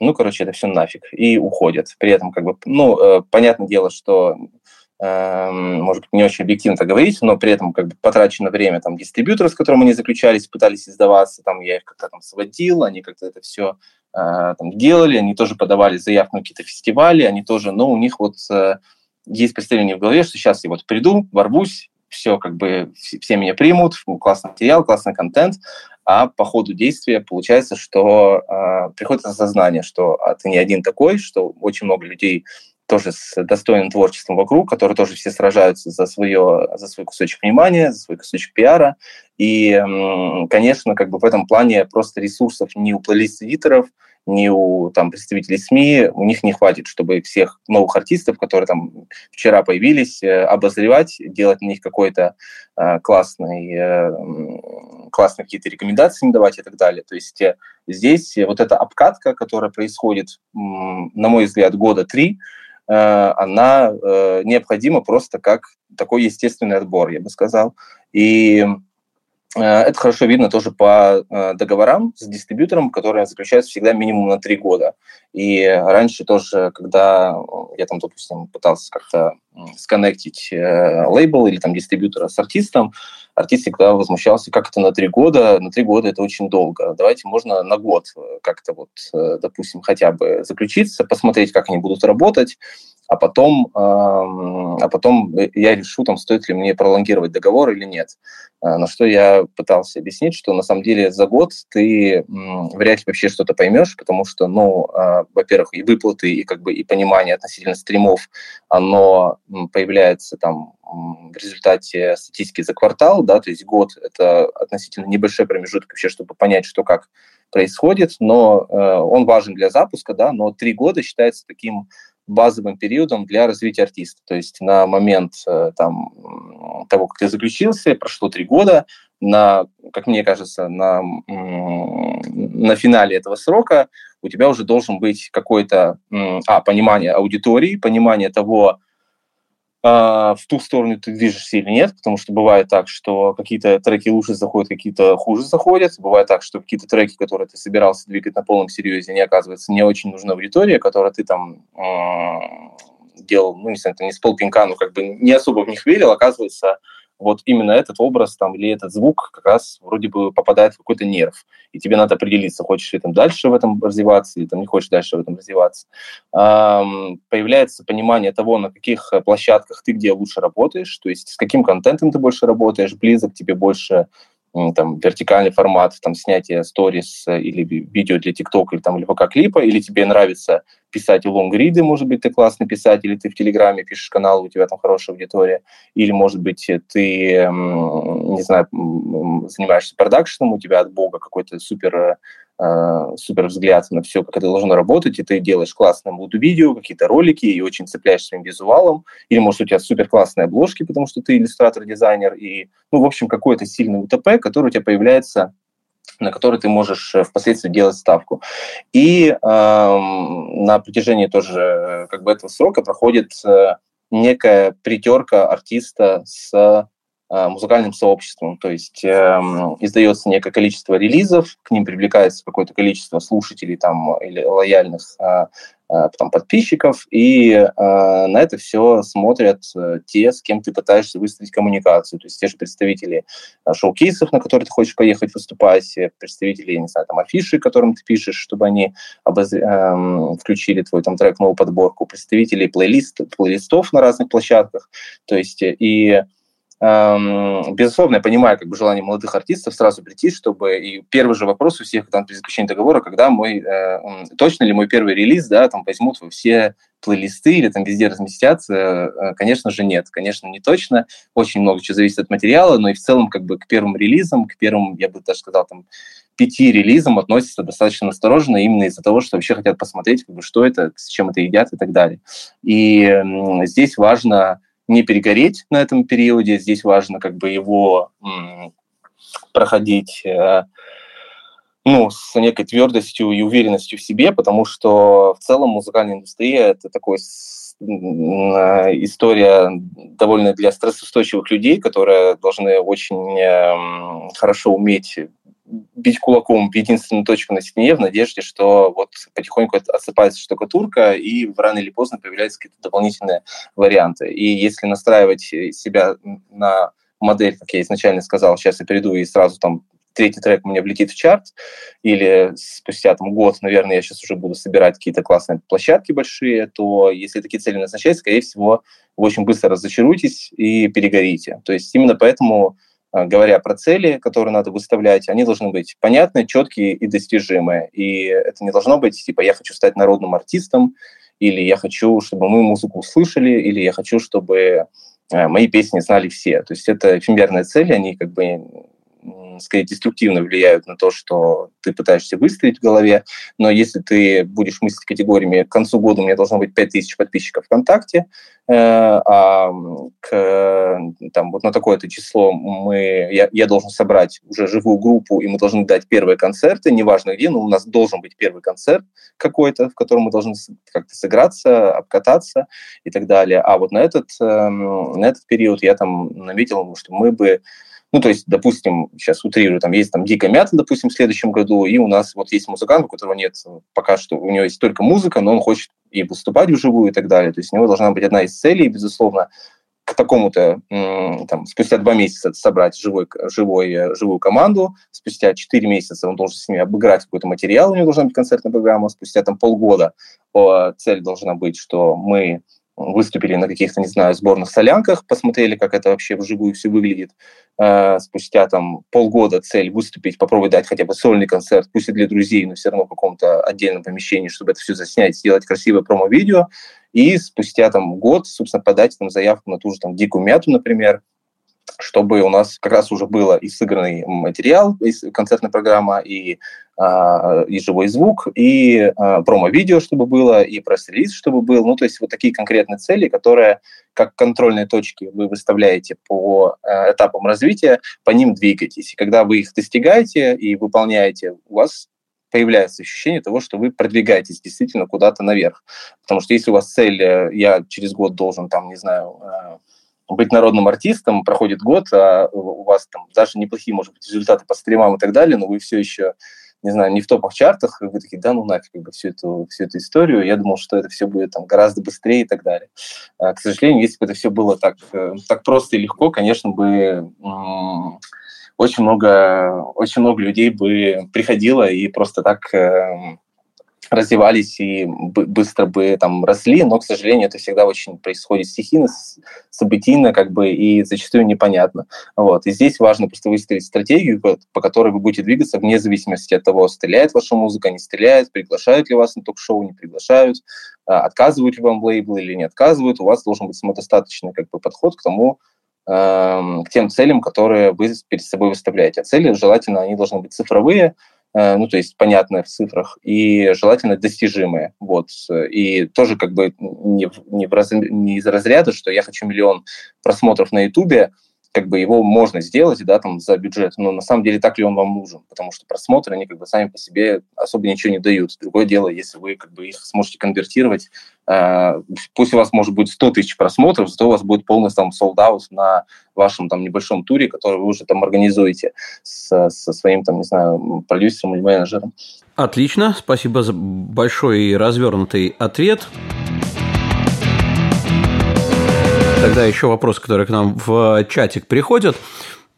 ну, короче, это все нафиг, и уходят. При этом, как бы, ну, э, понятное дело, что э, может быть, не очень объективно это говорить, но при этом как бы потрачено время там дистрибьюторы, с которыми они заключались, пытались издаваться, там я их как-то там сводил, они как-то это все э, там делали, они тоже подавали заявку на какие-то фестивали, они тоже, но у них вот э, есть представление в голове, что сейчас я вот приду, ворвусь, все как бы все меня примут, классный материал, классный контент, а по ходу действия получается, что э, приходит осознание, что а, ты не один такой, что очень много людей тоже с достойным творчеством вокруг, которые тоже все сражаются за, свое, за свой кусочек внимания, за свой кусочек пиара. И, конечно, как бы в этом плане просто ресурсов не у плейлист-эдиторов, ни у там, представителей СМИ, у них не хватит, чтобы всех новых артистов, которые там вчера появились, э, обозревать, делать на них какой-то э, классный, э, классные какие-то рекомендации им давать и так далее. То есть э, здесь вот эта обкатка, которая происходит, на мой взгляд, года три, э, она э, необходима просто как такой естественный отбор, я бы сказал. И Э, это хорошо видно тоже по э, договорам с дистрибьютором, которые заключаются всегда минимум на три года. И раньше тоже, когда я там, допустим, пытался как-то сконнектить э, лейбл или там дистрибьютора с артистом, артист всегда возмущался, как это на три года, на три года это очень долго. Давайте можно на год как-то вот, допустим, хотя бы заключиться, посмотреть, как они будут работать, а потом, а потом я решу, там, стоит ли мне пролонгировать договор или нет. А, на что я пытался объяснить, что на самом деле за год ты вряд ли вообще что-то поймешь, потому что, ну, а, во-первых, и выплаты, и как бы и понимание относительно стримов, оно появляется там в результате статистики за квартал, да, то есть год – это относительно небольшой промежуток вообще, чтобы понять, что как происходит, но э, он важен для запуска, да, но три года считается таким базовым периодом для развития артиста. То есть на момент э, там, того, как ты заключился, прошло три года, на, как мне кажется, на, на финале этого срока у тебя уже должен быть какое-то а, понимание аудитории, понимание того, в ту сторону ты движешься или нет, потому что бывает так, что какие-то треки лучше заходят, какие-то хуже заходят. Бывает так, что какие-то треки, которые ты собирался двигать на полном серьезе, не оказывается не очень нужна аудитория, которая ты там делал, ну, не знаю, не с полпинка, но как бы не особо в них верил, оказывается, вот именно этот образ там или этот звук как раз вроде бы попадает в какой-то нерв, и тебе надо определиться, хочешь ли там дальше в этом развиваться или там не хочешь дальше в этом развиваться. Эм, появляется понимание того, на каких площадках ты где лучше работаешь, то есть с каким контентом ты больше работаешь, близок тебе больше там, вертикальный формат, там, снятие сторис э, или видео для ТикТока или, там, или ВК-клипа, или тебе нравится писать лонгриды, может быть, ты классный писатель, или ты в Телеграме пишешь канал, у тебя там хорошая аудитория, или, может быть, ты, не знаю, занимаешься продакшеном, у тебя от бога какой-то супер э, супер взгляд на все, как это должно работать, и ты делаешь классное видео, какие-то ролики, и очень цепляешь своим визуалом, или, может, у тебя супер классные обложки, потому что ты иллюстратор-дизайнер, и, ну, в общем, какой-то сильный УТП, который у тебя появляется на который ты можешь э, впоследствии делать ставку. И э, на протяжении тоже э, как бы этого срока проходит э, некая притерка артиста с музыкальным сообществом. То есть э, издается некое количество релизов, к ним привлекается какое-то количество слушателей там, или лояльных э, э, там, подписчиков, и э, на это все смотрят э, те, с кем ты пытаешься выстроить коммуникацию. То есть те же представители э, шоу-кейсов, на которые ты хочешь поехать выступать, э, представители, не знаю, там, афиши, которым ты пишешь, чтобы они обоз... э, включили твой там трек, новую подборку, представители плейлист, плейлистов на разных площадках. То есть э, и Эм, безусловно, я понимаю как бы желание молодых артистов сразу прийти, чтобы и первый же вопрос у всех, когда при заключении договора, когда мой, э, точно ли мой первый релиз, да, там возьмут во все плейлисты или там везде разместятся, э, конечно же, нет, конечно, не точно, очень много чего зависит от материала, но и в целом как бы к первым релизам, к первым, я бы даже сказал, там, пяти релизам относятся достаточно осторожно именно из-за того, что вообще хотят посмотреть, как бы, что это, с чем это едят и так далее. И здесь важно не перегореть на этом периоде. Здесь важно как бы его проходить э, ну, с некой твердостью и уверенностью в себе, потому что в целом музыкальная индустрия – это такой э, история довольно для стрессоустойчивых людей, которые должны очень эм, хорошо уметь бить кулаком в единственную точку на стене в надежде, что вот потихоньку отсыпается штукатурка, и рано или поздно появляются какие-то дополнительные варианты. И если настраивать себя на модель, как я изначально сказал, сейчас я перейду и сразу там третий трек у меня влетит в чарт, или спустя там год, наверное, я сейчас уже буду собирать какие-то классные площадки большие, то если такие цели назначать, скорее всего, вы очень быстро разочаруетесь и перегорите. То есть именно поэтому говоря про цели, которые надо выставлять, они должны быть понятные, четкие и достижимые. И это не должно быть типа «я хочу стать народным артистом», или «я хочу, чтобы мы музыку услышали», или «я хочу, чтобы э, мои песни знали все». То есть это эфемерные цели, они как бы скорее деструктивно влияют на то, что ты пытаешься выстроить в голове. Но если ты будешь мыслить категориями, к концу года у меня должно быть 5000 подписчиков ВКонтакте, э, а к, там, вот на такое-то число мы, я, я должен собрать уже живую группу, и мы должны дать первые концерты, неважно где, но у нас должен быть первый концерт какой-то, в котором мы должны как-то сыграться, обкататься и так далее. А вот на этот, эм, на этот период я там наметил, что мы бы Ну, то есть, допустим, сейчас утрирую, там есть там Дикая Мята, допустим, в следующем году, и у нас вот есть музыкант, у которого нет пока что, у него есть только музыка, но он хочет и выступать вживую и так далее. То есть у него должна быть одна из целей, безусловно, к такому-то, там, спустя два месяца собрать живой, живой, э, живую команду, спустя четыре месяца он должен с ними обыграть какой-то материал, у него должна быть концертная программа, спустя там полгода цель должна быть, что мы выступили на каких-то, не знаю, сборных солянках, посмотрели, как это вообще вживую все выглядит. Э, спустя там полгода цель выступить, попробовать дать хотя бы сольный концерт, пусть и для друзей, но все равно в каком-то отдельном помещении, чтобы это все заснять, сделать красивое промо-видео. И спустя там год, собственно, подать там заявку на ту же там дикую мяту, например, чтобы у нас как раз уже было и сыгранный материал, и концертная программа, и, а, и живой звук, и а, промо-видео, чтобы было, и пресс-релиз, чтобы был. Ну, то есть вот такие конкретные цели, которые как контрольные точки вы выставляете по а, этапам развития, по ним двигаетесь. И когда вы их достигаете и выполняете, у вас появляется ощущение того, что вы продвигаетесь действительно куда-то наверх. Потому что если у вас цель, э, я через год должен, там, не знаю, быть народным артистом, проходит год, а у вас там даже неплохие, может быть, результаты по стримам и так далее, но вы все еще, не знаю, не в топах чартах, вы такие, да ну нафиг, как бы всю эту, всю эту историю. Я думал, что это все будет там гораздо быстрее и так далее. А, к сожалению, если бы это все было так, э, так просто и легко, конечно бы очень много, очень много людей бы приходило и просто так эм, развивались и быстро бы там росли, но, к сожалению, это всегда очень происходит стихийно, событийно, как бы, и зачастую непонятно. Вот. И здесь важно просто выстроить стратегию, по, которой вы будете двигаться вне зависимости от того, стреляет ваша музыка, не стреляет, приглашают ли вас на ток-шоу, не приглашают, а, отказывают ли вам лейблы или не отказывают. У вас должен быть самодостаточный как бы, подход к тому, эм, к тем целям, которые вы перед собой выставляете. А цели, желательно, они должны быть цифровые, ну, то есть понятные в цифрах, и желательно достижимые. Вот. И тоже как бы не, не, в раз, не из разряда, что я хочу миллион просмотров на Ютубе, как бы его можно сделать, да, там, за бюджет, но на самом деле так ли он вам нужен, потому что просмотры, они как бы сами по себе особо ничего не дают. Другое дело, если вы как бы их сможете конвертировать, э, пусть у вас может быть 100 тысяч просмотров, зато у вас будет полный там sold на вашем там небольшом туре, который вы уже там организуете с, со своим там, не знаю, продюсером или менеджером. Отлично, спасибо за большой и развернутый ответ. Тогда еще вопрос, который к нам в чатик приходит,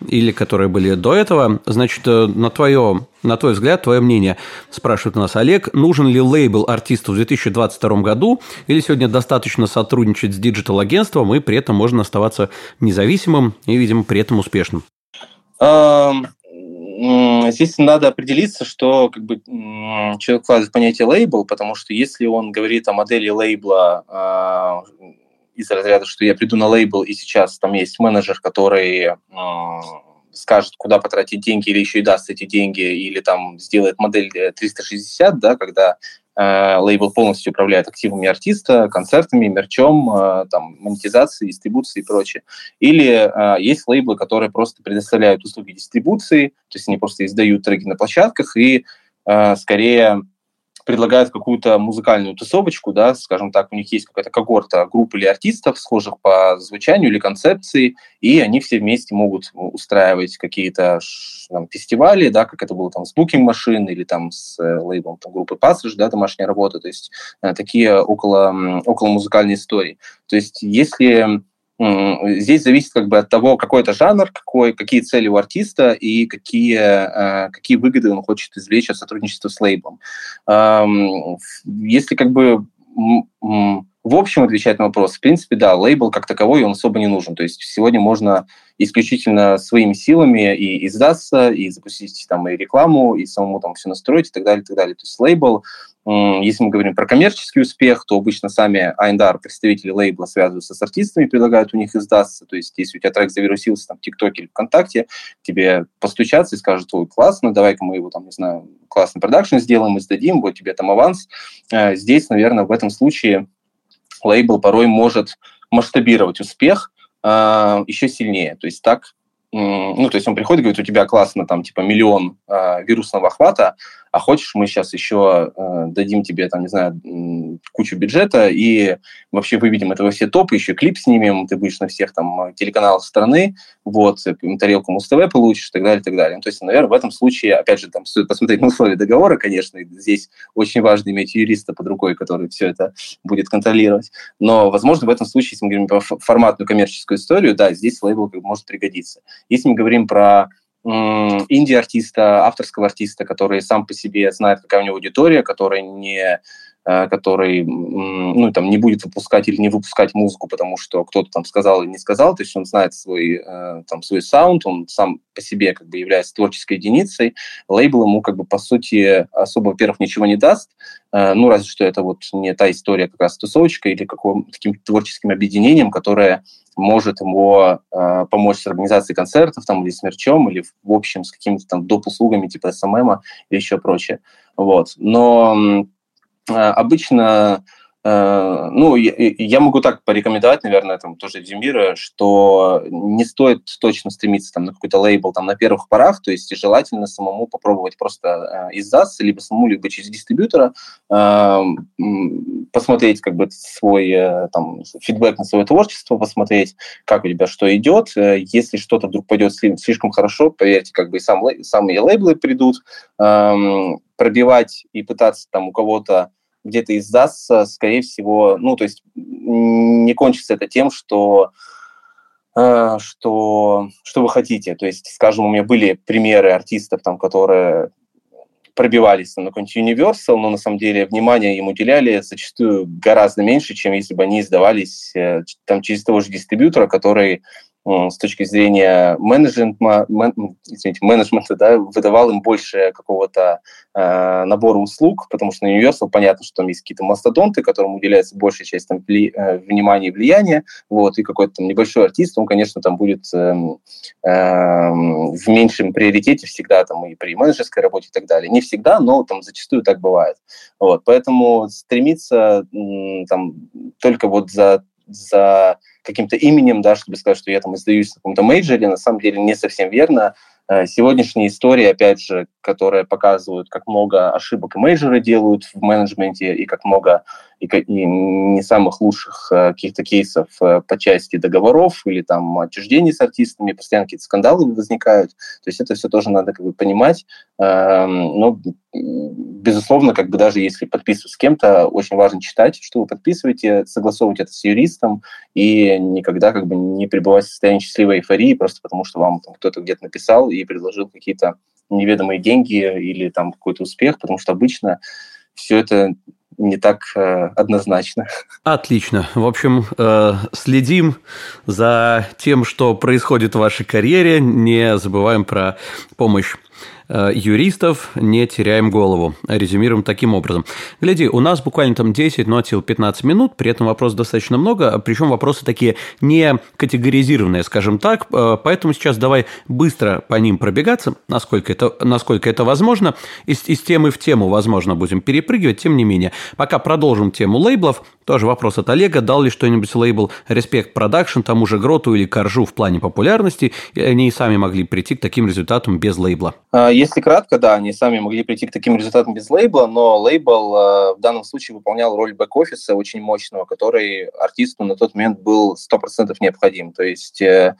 или которые были до этого. Значит, э, на, твое, на твой взгляд, твое мнение, спрашивает у нас Олег, нужен ли лейбл артисту в 2022 году, или сегодня достаточно сотрудничать с диджитал-агентством, и при этом можно оставаться независимым и, видимо, при этом успешным? Здесь надо определиться, что как бы, человек вкладывает понятие лейбл, потому что если он говорит о модели лейбла, а, из разряда, что я приду на лейбл, и сейчас там есть менеджер, который э, скажет, куда потратить деньги, или еще и даст эти деньги, или там сделает модель 360, да, когда э, лейбл полностью управляет активами артиста, концертами, мерчом, э, там, монетизацией, дистрибуцией и прочее. Или э, есть лейблы, которые просто предоставляют услуги дистрибуции, то есть они просто издают треки на площадках и э, скорее предлагают какую-то музыкальную тусовочку, да, скажем так, у них есть какая-то когорта групп или артистов, схожих по звучанию или концепции, и они все вместе могут устраивать какие-то там, фестивали, да, как это было там с Booking Machine или там с э, лейблом там, группы Passage, да, домашняя работа, то есть э, такие около, около музыкальные истории. То есть если Здесь зависит как бы от того, какой это жанр, какой, какие цели у артиста и какие, э, какие выгоды он хочет извлечь от сотрудничества с лейблом. Если как бы в общем отвечать на вопрос, в принципе, да, лейбл как таковой, он особо не нужен. То есть сегодня можно исключительно своими силами и издаться, и запустить там и рекламу, и самому там все настроить и так далее, и так далее. То есть лейбл, если мы говорим про коммерческий успех, то обычно сами А&R, представители лейбла, связываются с артистами, предлагают у них издаться. То есть если у тебя трек завирусился там в ТикТоке или ВКонтакте, тебе постучаться и скажут, ой, классно, давай-ка мы его там, не знаю, классный продакшн сделаем, издадим, вот тебе там аванс. Э, здесь, наверное, в этом случае лейбл порой может масштабировать успех э, еще сильнее. То есть так, ну, то есть он приходит и говорит, у тебя классно, там, типа, миллион э, вирусного охвата, а хочешь, мы сейчас еще э, дадим тебе, там, не знаю, кучу бюджета и вообще выведем этого все топы, еще клип снимем, ты будешь на всех там телеканалах страны, вот, тарелку Муз-ТВ получишь и так далее, и так далее. Ну, то есть, наверное, в этом случае, опять же, там стоит посмотреть на условия договора, конечно, здесь очень важно иметь юриста под рукой, который все это будет контролировать. Но, возможно, в этом случае, если мы говорим про форматную коммерческую историю, да, здесь лейбл может пригодиться. Если мы говорим про инди-артиста, авторского артиста, который сам по себе знает, какая у него аудитория, который не который ну, там, не будет выпускать или не выпускать музыку, потому что кто-то там сказал или не сказал, то есть он знает свой, э, там, свой саунд, он сам по себе как бы является творческой единицей, лейбл ему как бы по сути особо, во-первых, ничего не даст, э, ну разве что это вот не та история как раз тусовочка или каким-то творческим объединением, которое может ему э, помочь с организацией концертов там, или с мерчом, или в общем с какими-то там доп. услугами типа СММа или еще прочее. Вот. Но э, обычно Э, ну, я могу так порекомендовать, наверное, там тоже Демира, что не стоит точно стремиться там на какой-то лейбл там на первых порах, то есть желательно самому попробовать просто э, издаться, либо самому, либо через дистрибьютора, э, посмотреть как бы свой там фидбэк на свое творчество, посмотреть, как у тебя что идет. Если что-то вдруг пойдет слишком хорошо, поверьте, как бы и сам, самые лейблы придут, эм, пробивать и пытаться там у кого-то где-то издастся, скорее всего, ну, то есть не кончится это тем, что э, что, что вы хотите. То есть, скажем, у меня были примеры артистов, там, которые пробивались на какой-нибудь Universal, но на самом деле внимание им уделяли зачастую гораздо меньше, чем если бы они издавались э, там через того же дистрибьютора, который с точки зрения менеджмента, мен, извините, менеджмента, да, выдавал им больше какого-то э, набора услуг, потому что на Universal понятно, что там есть какие-то мастодонты, которым уделяется большая часть там, вли, э, внимания и влияния, вот, и какой-то там небольшой артист, он, конечно, там будет э, э, в меньшем приоритете всегда там и при менеджерской работе и так далее. Не всегда, но там зачастую так бывает. Вот, поэтому стремиться э, там только вот за за каким-то именем, да, чтобы сказать, что я там издаюсь в каком-то мейджоре, на самом деле не совсем верно. Э, сегодняшние истории, опять же, которые показывают, как много ошибок мейджоры делают в менеджменте и как много и, и не самых лучших э, каких-то кейсов э, по части договоров или там отчуждений с артистами, постоянно какие-то скандалы возникают. То есть это все тоже надо как бы понимать. Эм, но, безусловно, как бы даже если подписывать с кем-то, очень важно читать, что вы подписываете, согласовывать это с юристом и никогда как бы не пребывать в состоянии счастливой эйфории просто потому, что вам кто-то где-то написал и предложил какие-то неведомые деньги или там какой-то успех, потому что обычно все это не так э, однозначно. Отлично. В общем, э, следим за тем, что происходит в вашей карьере. Не забываем про помощь юристов, не теряем голову. Резюмируем таким образом. Гляди, у нас буквально там 10, ну, от сил 15 минут, при этом вопросов достаточно много, причем вопросы такие не категоризированные, скажем так, э, поэтому сейчас давай быстро по ним пробегаться, насколько это, насколько это возможно. Из, из темы в тему, возможно, будем перепрыгивать, тем не менее. Пока продолжим тему лейблов, тоже вопрос от Олега, дал ли что-нибудь лейбл Respect Production тому же Гроту или Коржу в плане популярности, и они и сами могли прийти к таким результатам без лейбла? А, если кратко, да, они сами могли прийти к таким результатам без лейбла, но лейбл э, в данном случае выполнял роль бэк-офиса очень мощного, который артисту на тот момент был 100% необходим. То есть э,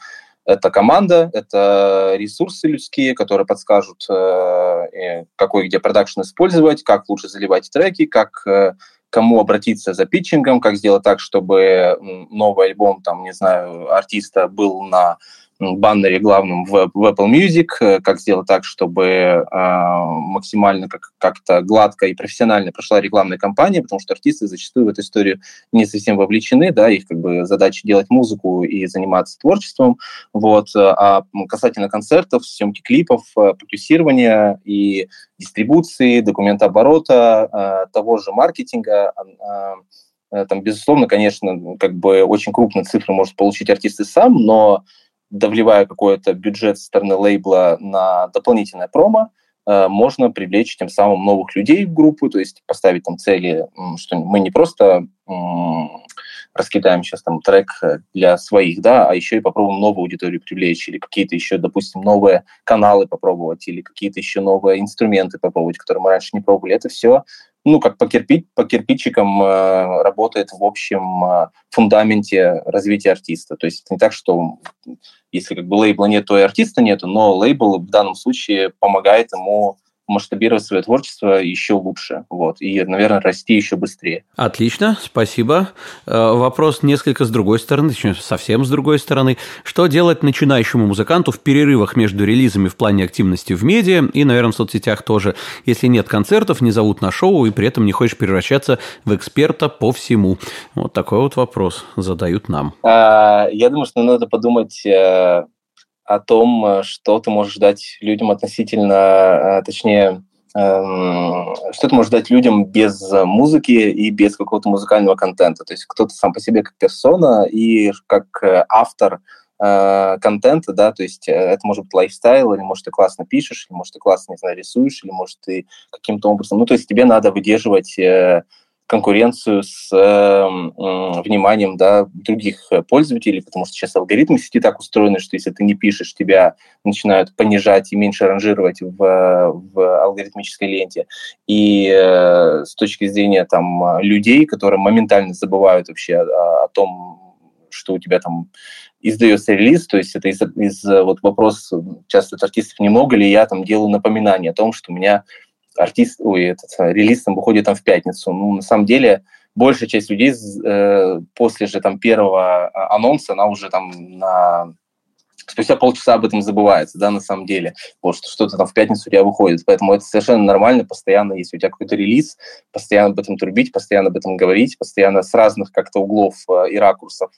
это команда, это ресурсы людские, которые подскажут, э, какой где продакшн использовать, как лучше заливать треки, как кому обратиться за питчингом, как сделать так, чтобы новый альбом, там, не знаю, артиста был на баннере главном в, в Apple Music, э, как сделать так, чтобы э, максимально как, как-то гладко и профессионально прошла рекламная кампания, потому что артисты зачастую в эту историю не совсем вовлечены, да, их как бы задача делать музыку и заниматься творчеством, вот, а касательно концертов, съемки клипов, э, продюсирования и дистрибуции, документооборота, э, того же маркетинга, э, там, безусловно, конечно, как бы очень крупные цифры может получить артист и сам, но довливая какой-то бюджет со стороны лейбла на дополнительное промо, э, можно привлечь тем самым новых людей в группу, то есть поставить там цели, что мы не просто раскидаем сейчас там трек для своих, да, а еще и попробуем новую аудиторию привлечь, или какие-то еще, допустим, новые каналы попробовать, или какие-то еще новые инструменты попробовать, которые мы раньше не пробовали. Это все ну, как по, кирпич, по кирпичикам э, работает в общем э, фундаменте развития артиста. То есть это не так, что если как бы лейбла нет, то и артиста нету, но лейбл в данном случае помогает ему масштабировать свое творчество еще лучше, вот, и, наверное, расти еще быстрее. Отлично, спасибо. Э, вопрос несколько с другой стороны, точнее, совсем с другой стороны. Что делать начинающему музыканту в перерывах между релизами в плане активности в медиа и, наверное, в соцсетях тоже, если нет концертов, не зовут на шоу и при этом не хочешь превращаться в эксперта по всему? Вот такой вот вопрос задают нам. А, я думаю, что надо подумать э, о том, э, что ты можешь дать людям относительно, э, точнее, эм, что ты можешь дать людям без музыки и без какого-то музыкального контента. То есть кто-то сам по себе как персона и как э, автор контента, да, то есть это может быть лайфстайл, или может ты классно пишешь, или может ты классно, не знаю, рисуешь, или может ты каким-то образом, ну, то есть тебе надо выдерживать конкуренцию с э, вниманием да, других пользователей, потому что сейчас алгоритмы сети так устроены, что если ты не пишешь, тебя начинают понижать и меньше ранжировать в, в алгоритмической ленте. И э, с точки зрения там, людей, которые моментально забывают вообще о, о том, что у тебя там издается релиз, то есть это из, из вот вопрос часто от артистов, не могу ли я там делаю напоминание о том, что у меня артист, ой, этот э, релиз там выходит там в пятницу. Ну, на самом деле, большая часть людей э, после же там первого а, анонса, она уже там на спустя полчаса об этом забывается, да, на самом деле, вот, что что-то там в пятницу у тебя выходит. Поэтому это совершенно нормально, постоянно, если у тебя какой-то релиз, постоянно об этом трубить, постоянно об этом говорить, постоянно с разных как-то углов э, и ракурсов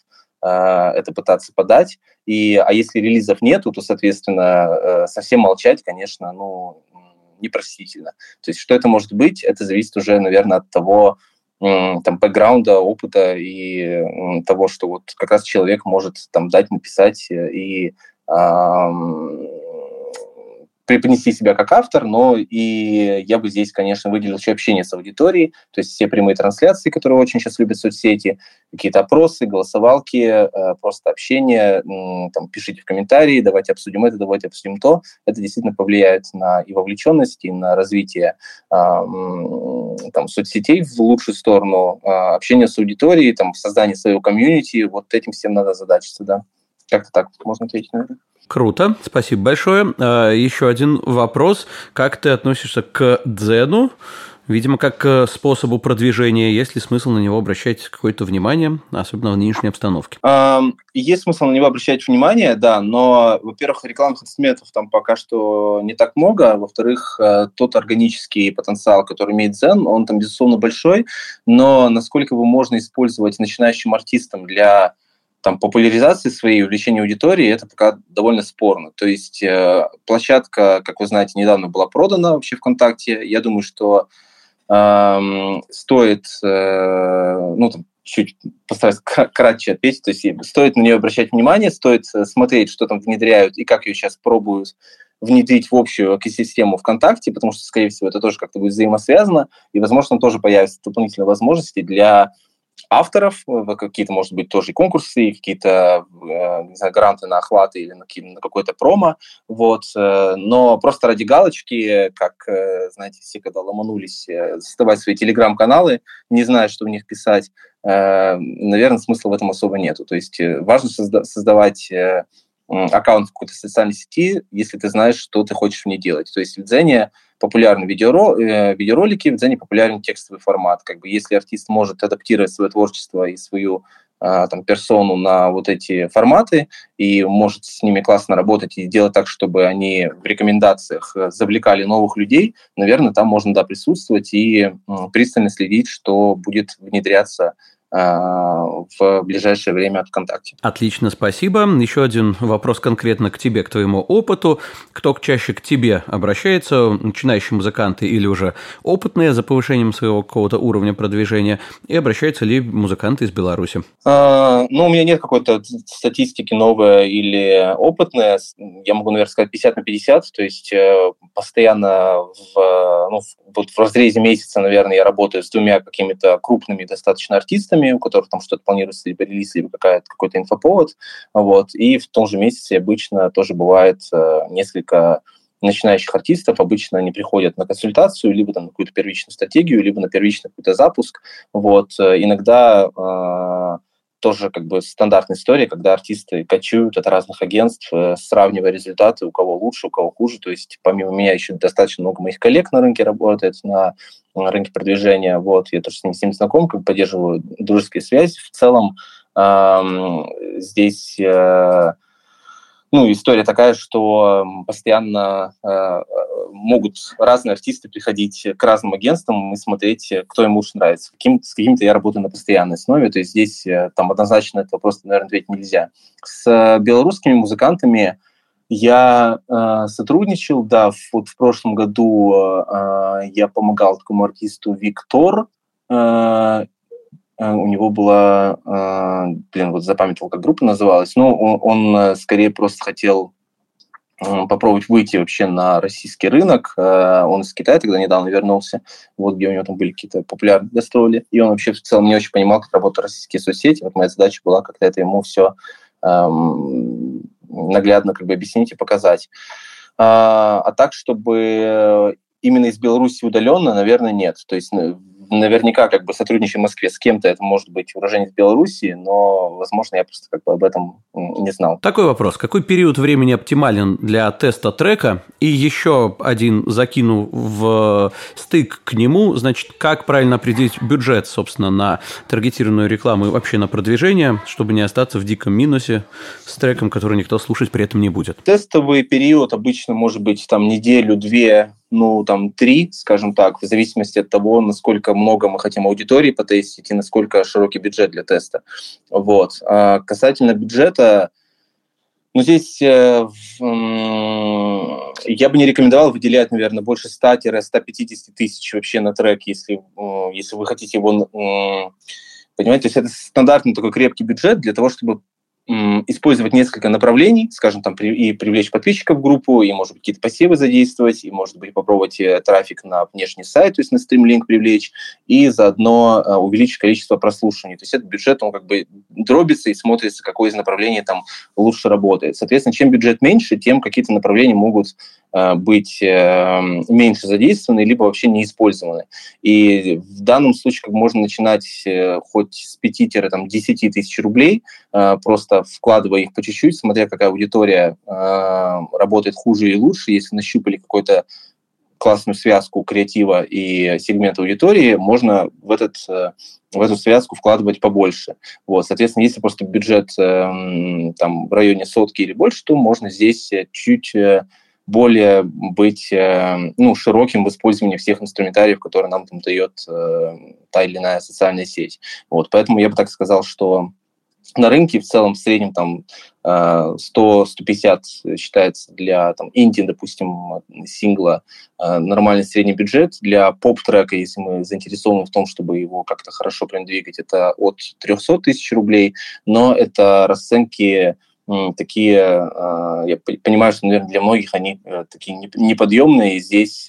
э, это пытаться подать. И, а если релизов нету, то, соответственно, э, совсем молчать, конечно, ну, непростительно. То есть что это может быть, это зависит уже, наверное, от того, там, бэкграунда, опыта и того, что вот как раз человек может там дать, написать и преподнести себя как автор, но и я бы здесь, конечно, выделил еще общение с аудиторией, то есть все прямые трансляции, которые очень сейчас любят соцсети, какие-то опросы, голосовалки, э, просто общение, там, пишите в комментарии, давайте обсудим это, давайте обсудим то. Это действительно повлияет на и вовлеченность, и на развитие там, соцсетей в лучшую сторону, а, общение с аудиторией, там, создание своего комьюнити, вот этим всем надо задачиться, да. Как-то так можно ответить, наверное. Круто, спасибо большое. А, еще один вопрос. Как ты относишься к дзену? Видимо, как к способу продвижения, есть ли смысл на него обращать какое-то внимание, особенно в нынешней обстановке? Есть смысл на него обращать внимание, да, но, во-первых, рекламных инструментов там пока что не так много, во-вторых, э, тот органический потенциал, который имеет Zen, он там, безусловно, большой, но насколько его можно использовать начинающим артистам для там, популяризации своей, увлечения аудитории, это пока довольно спорно. То есть э, площадка, как вы знаете, недавно была продана вообще ВКонтакте. Я думаю, что э, стоит, э, ну, там, чуть постараюсь кратче ответить, то есть стоит на нее обращать внимание, стоит э, смотреть, что там внедряют и как ее сейчас пробуют внедрить в общую экосистему ВКонтакте, потому что, скорее всего, это тоже как-то будет взаимосвязано, и, возможно, тоже появятся дополнительные возможности для авторов, э, какие-то, может быть, тоже конкурсы, какие-то э, не знаю, гранты на охваты или на, на какой-то промо, вот, э, но просто ради галочки, как, знаете, все когда ломанулись создавать свои телеграм-каналы, не зная, что в них писать, наверное, смысла в этом особо нету. То есть важно созда- создавать аккаунт в какой-то социальной сети, если ты знаешь, что ты хочешь в ней делать. То есть в Дзене популярны видеоро, э, видеоролики, в Дзене популярен текстовый формат. Как бы если артист может адаптировать свое творчество и свою э, там, персону на вот эти форматы и может с ними классно работать и делать так, чтобы они в рекомендациях э, завлекали новых людей, наверное, там можно да, присутствовать и пристально следить, что будет внедряться в ближайшее время от ВКонтакте. Отлично, спасибо. Еще один вопрос конкретно к тебе, к твоему опыту. Кто чаще к тебе обращается, начинающие музыканты или уже опытные за повышением своего какого-то уровня продвижения, и обращаются ли музыканты из Беларуси? А, ну, у меня нет какой-то статистики новой или опытной. Я могу, наверное, сказать 50 на 50, то есть э, постоянно в, ну, вот в разрезе месяца, наверное, я работаю с двумя какими-то крупными достаточно артистами, артистами, у которых там что что-то планируется, либо релиз, либо какая-то, какой-то инфоповод. Вот. И в том же месяце обычно тоже бывает несколько начинающих артистов обычно они приходят на консультацию, либо там, на какую-то первичную стратегию, либо на первичный какой-то запуск. Вот. Э, иногда э, тоже как бы стандартная история, когда артисты кочуют от разных агентств, э, сравнивая результаты, у кого лучше, у кого хуже. То есть помимо меня еще достаточно много моих коллег на рынке работает, на, рынке продвижения. Вот. Я тоже с ними, с ними знаком, как поддерживаю дружеские связи. В целом э, здесь... Э, ну, история такая, что постоянно э, могут разные артисты приходить к разным агентствам и смотреть, кто им лучше нравится. Каким, с какими-то я работаю на постоянной основе, то есть здесь э, там однозначно этот вопрос, наверное, ответить нельзя. С э, белорусскими музыкантами я э, сотрудничал, да, в, вот в прошлом году э, я помогал такому артисту Виктор, э, Э, у него была, э, блин, вот запамятовал, как группа называлась, но он, он э, скорее просто хотел попробовать выйти вообще на российский рынок. Он из Китая тогда недавно вернулся, вот где у него там были какие-то популярные гастроли, и он вообще в целом не очень понимал, как работают российские соцсети. Вот моя задача была как-то это ему все эм, наглядно как бы объяснить и показать. А, а так, чтобы именно из Беларуси удаленно, наверное, нет. То есть наверняка как бы сотрудничая в Москве с кем-то, это может быть уроженец Беларуси, но, возможно, я просто как бы об этом не знал. Такой вопрос. Какой период времени оптимален для теста трека? И еще один закину в стык к нему, значит, как правильно определить бюджет, собственно, на таргетированную рекламу и вообще на продвижение, чтобы не остаться в диком минусе с треком, который никто слушать при этом не будет? Тестовый период обычно может быть там неделю-две ну, там, три, скажем так, в зависимости от того, насколько много мы хотим аудитории потестить и насколько широкий бюджет для теста. Вот. А касательно бюджета, ну, здесь э, я бы не рекомендовал выделять, наверное, больше 100-150 тысяч вообще на трек, если, э, если вы хотите его... Э, понимаете, то есть это стандартный такой крепкий бюджет для того, чтобы использовать несколько направлений, скажем, там, и привлечь подписчиков в группу, и, может быть, какие-то посевы задействовать, и, может быть, попробовать э, трафик на внешний сайт, то есть на стримлинк привлечь, и заодно э, увеличить количество прослушиваний. То есть этот бюджет, он как бы дробится и смотрится, какое из направлений там лучше работает. Соответственно, чем бюджет меньше, тем какие-то направления могут быть меньше задействованы, либо вообще не использованы. И в данном случае как можно начинать хоть с 5-10 тысяч рублей, просто вкладывая их по чуть-чуть, смотря какая аудитория э, работает хуже и лучше, если нащупали какую-то классную связку креатива и сегмента аудитории, можно в, этот, э, в эту связку вкладывать побольше. Вот, соответственно, если просто бюджет э, там, в районе сотки или больше, то можно здесь чуть э, более быть э, ну, широким в использовании всех инструментариев, которые нам там дает э, та или иная социальная сеть. Вот, поэтому я бы так сказал, что на рынке в целом в среднем там 100-150 э, считается для там, инди, допустим, сингла нормальный средний бюджет. Для поп-трека, если мы заинтересованы в том, чтобы его как-то хорошо прям двигать, это от 300 тысяч рублей, но это расценки такие, э, я понимаю, что, наверное, для многих они такие неподъемные, и здесь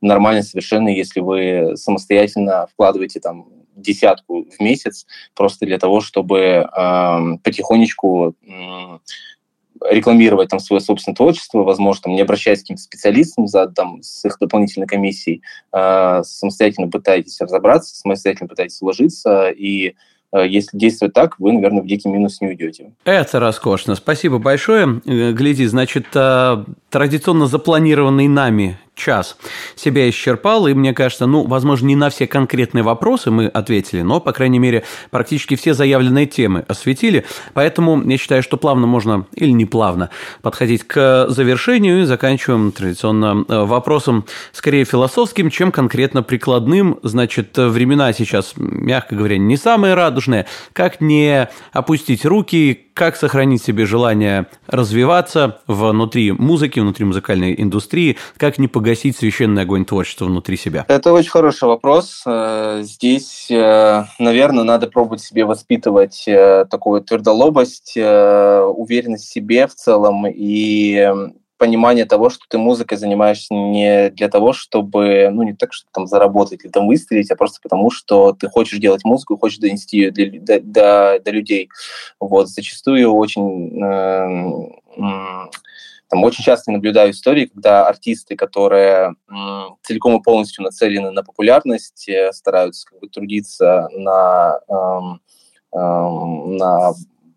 нормально совершенно, если вы самостоятельно вкладываете там десятку в месяц просто для того, чтобы э, потихонечку э, рекламировать там свое собственное творчество, возможно, там, не обращаясь к каким-то специалистам за, там, с их дополнительной комиссией, э, самостоятельно пытаетесь разобраться, самостоятельно пытаетесь уложиться. И Э, если действовать так, вы, наверное, в дикий минус не уйдете. Это роскошно. Спасибо большое. Э, гляди, значит, э, традиционно запланированный нами час себя исчерпал, и мне кажется, ну, возможно, не на все конкретные вопросы мы ответили, но, по крайней мере, практически все заявленные темы осветили, поэтому я считаю, что плавно можно, или не плавно, подходить к завершению и заканчиваем традиционно вопросом скорее философским, чем конкретно прикладным. Значит, времена сейчас, мягко говоря, не самые радужные, как не опустить руки, как сохранить себе желание развиваться внутри музыки, внутри музыкальной индустрии, как не погасить священный огонь творчества внутри себя? Это очень хороший вопрос. Э, здесь, э, наверное, надо пробовать себе воспитывать э, такую твердолобость, уверенность в себе в целом и понимание того, что ты музыкой занимаешься не для того, чтобы, ну, не так, чтобы там заработать или там выстрелить, а просто потому, что ты хочешь делать музыку хочешь донести ее для, до, до, до людей. Вот, зачастую очень... Э, там очень часто наблюдаю истории, когда артисты, которые целиком и полностью нацелены на популярность, э, стараются как бы трудиться на, эм, эм, на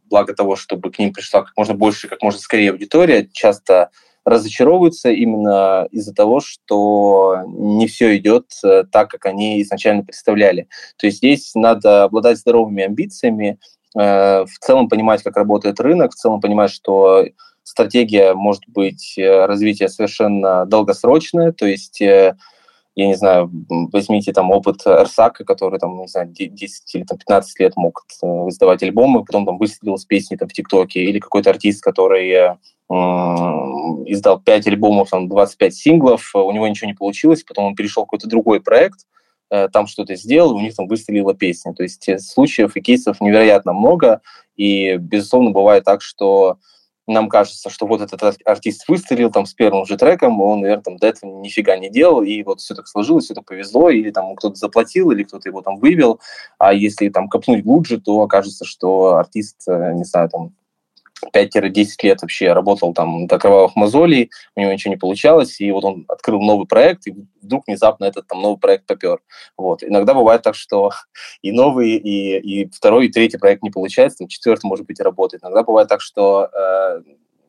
благо того, чтобы к ним пришла как можно больше, как можно скорее аудитория, часто разочаровываются именно из-за того, что не все идет э, так, как они изначально представляли. То есть здесь надо обладать здоровыми амбициями, э, в целом понимать, как работает рынок, в целом понимать, что стратегия может быть э, развития совершенно долгосрочная, то есть я не знаю, возьмите там опыт Эрсака, который там, не знаю, 10 или там, 15 лет мог издавать альбомы, потом там выстрелил с песней там, в ТикТоке, или какой-то артист, который издал 5 альбомов, там, 25 синглов, у него ничего не получилось, потом он перешел в какой-то другой проект, э, там что-то сделал, у них там выстрелила песня. То есть э, случаев и кейсов невероятно много, и, безусловно, бывает так, что нам кажется, что вот этот артист выстрелил там с первым же треком, он, наверное, там до этого нифига не делал, и вот все так сложилось, все так повезло, или там кто-то заплатил, или кто-то его там вывел, а если там копнуть глубже, то окажется, что артист, э, не знаю, там 5-10 лет вообще работал там до кровавых мозолей, у него ничего не получалось, и вот он открыл новый проект, и вдруг внезапно этот там новый проект попер. Вот. Иногда бывает так, что и новый, и, и второй, и третий проект не получается, там четвертый, может быть, и работает. Иногда бывает так, что э,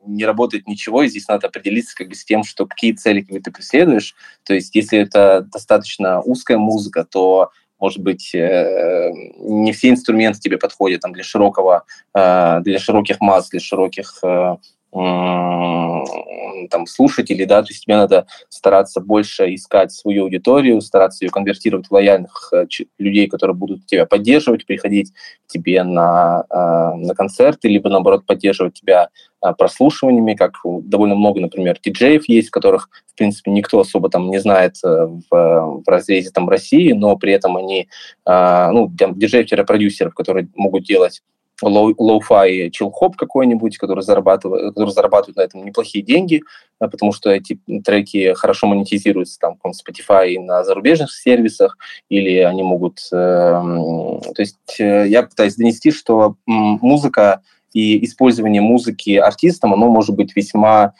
не работает ничего, и здесь надо определиться как бы с тем, что какие цели ты преследуешь. То есть если это достаточно узкая музыка, то может быть, э, не все инструменты тебе подходят там, для широкого, э, для широких масс, для широких э, там, слушателей, да, то есть тебе надо стараться больше искать свою аудиторию, стараться ее конвертировать в лояльных людей, которые будут тебя поддерживать, приходить к тебе на, на концерты, либо, наоборот, поддерживать тебя прослушиваниями, как довольно много, например, диджеев есть, которых, в принципе, никто особо там не знает в, в разрезе там России, но при этом они, ну, диджеев-продюсеров, которые могут делать lo-fi chill-hop какой-нибудь, который зарабатывает, который зарабатывает на этом неплохие деньги, э, потому что эти треки хорошо монетизируются там в Spotify на зарубежных сервисах, или они могут... Э, то есть э, я пытаюсь донести, что музыка и использование музыки артистом, оно может быть весьма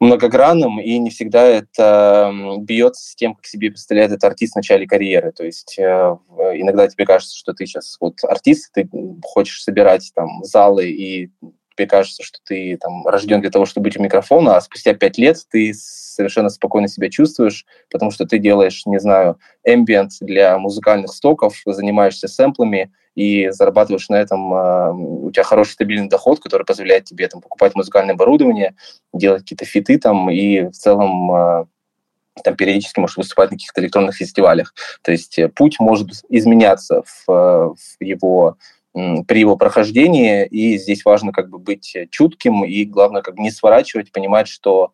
многогранным, и не всегда это бьется с тем, как себе представляет этот артист в начале карьеры. То есть э, иногда тебе кажется, что ты сейчас вот артист, ты хочешь собирать там залы и тебе кажется, что ты там рожден для того, чтобы быть у микрофона, а спустя пять лет ты совершенно спокойно себя чувствуешь, потому что ты делаешь, не знаю, ambient для музыкальных стоков, занимаешься сэмплами и зарабатываешь на этом, а, у тебя хороший стабильный доход, который позволяет тебе там покупать музыкальное оборудование, делать какие-то фиты там и в целом а, там периодически можешь выступать на каких-то электронных фестивалях. То есть э, путь может изменяться в, в его при его прохождении, и здесь важно как бы быть чутким и, главное, как бы не сворачивать, понимать, что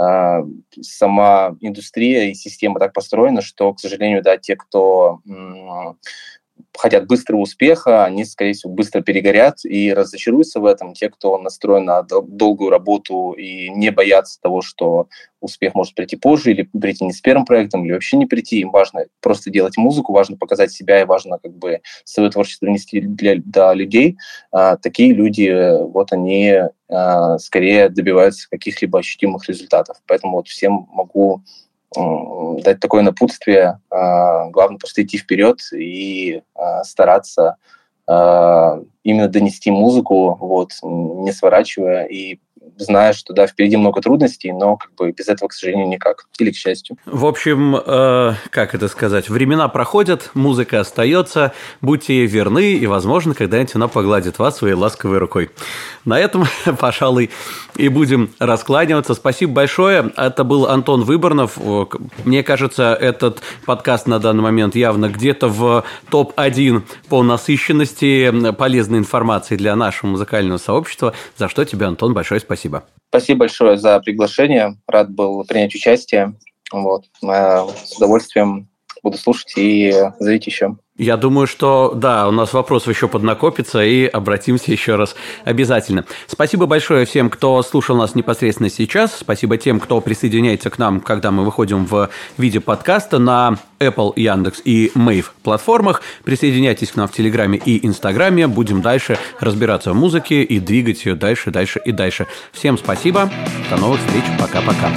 э, сама индустрия и система так построена, что, к сожалению, да, те, кто хотят быстрого успеха, они, скорее всего, быстро перегорят и разочаруются в этом. Те, кто настроен на долгую работу и не боятся того, что успех может прийти позже или прийти не с первым проектом, или вообще не прийти, им важно просто делать музыку, важно показать себя и важно как бы свое творчество нести для, до людей. А, такие люди, вот они а, скорее добиваются каких-либо ощутимых результатов. Поэтому вот всем могу дать такое напутствие. А, главное просто идти вперед и а, стараться именно донести музыку, вот, не сворачивая и зная, что да, впереди много трудностей, но как бы без этого, к сожалению, никак. Или к счастью. В общем, э, как это сказать, времена проходят, музыка остается, будьте ей верны, и, возможно, когда-нибудь она погладит вас своей ласковой рукой. На этом, пожалуй, и будем раскланиваться. Спасибо большое. Это был Антон Выборнов. Мне кажется, этот подкаст на данный момент явно где-то в топ-1 по насыщенности полезной информации для нашего музыкального сообщества, за что тебе, Антон, большое спасибо. Спасибо. Спасибо большое за приглашение. Рад был принять участие. Вот. С удовольствием буду слушать и зовите еще. Я думаю, что да, у нас вопросов еще поднакопится, и обратимся еще раз обязательно. Спасибо большое всем, кто слушал нас непосредственно сейчас. Спасибо тем, кто присоединяется к нам, когда мы выходим в виде подкаста на Apple, Яндекс и Mave платформах. Присоединяйтесь к нам в Телеграме и Инстаграме. Будем дальше разбираться в музыке и двигать ее дальше, дальше и дальше. Всем спасибо. До новых встреч. Пока-пока.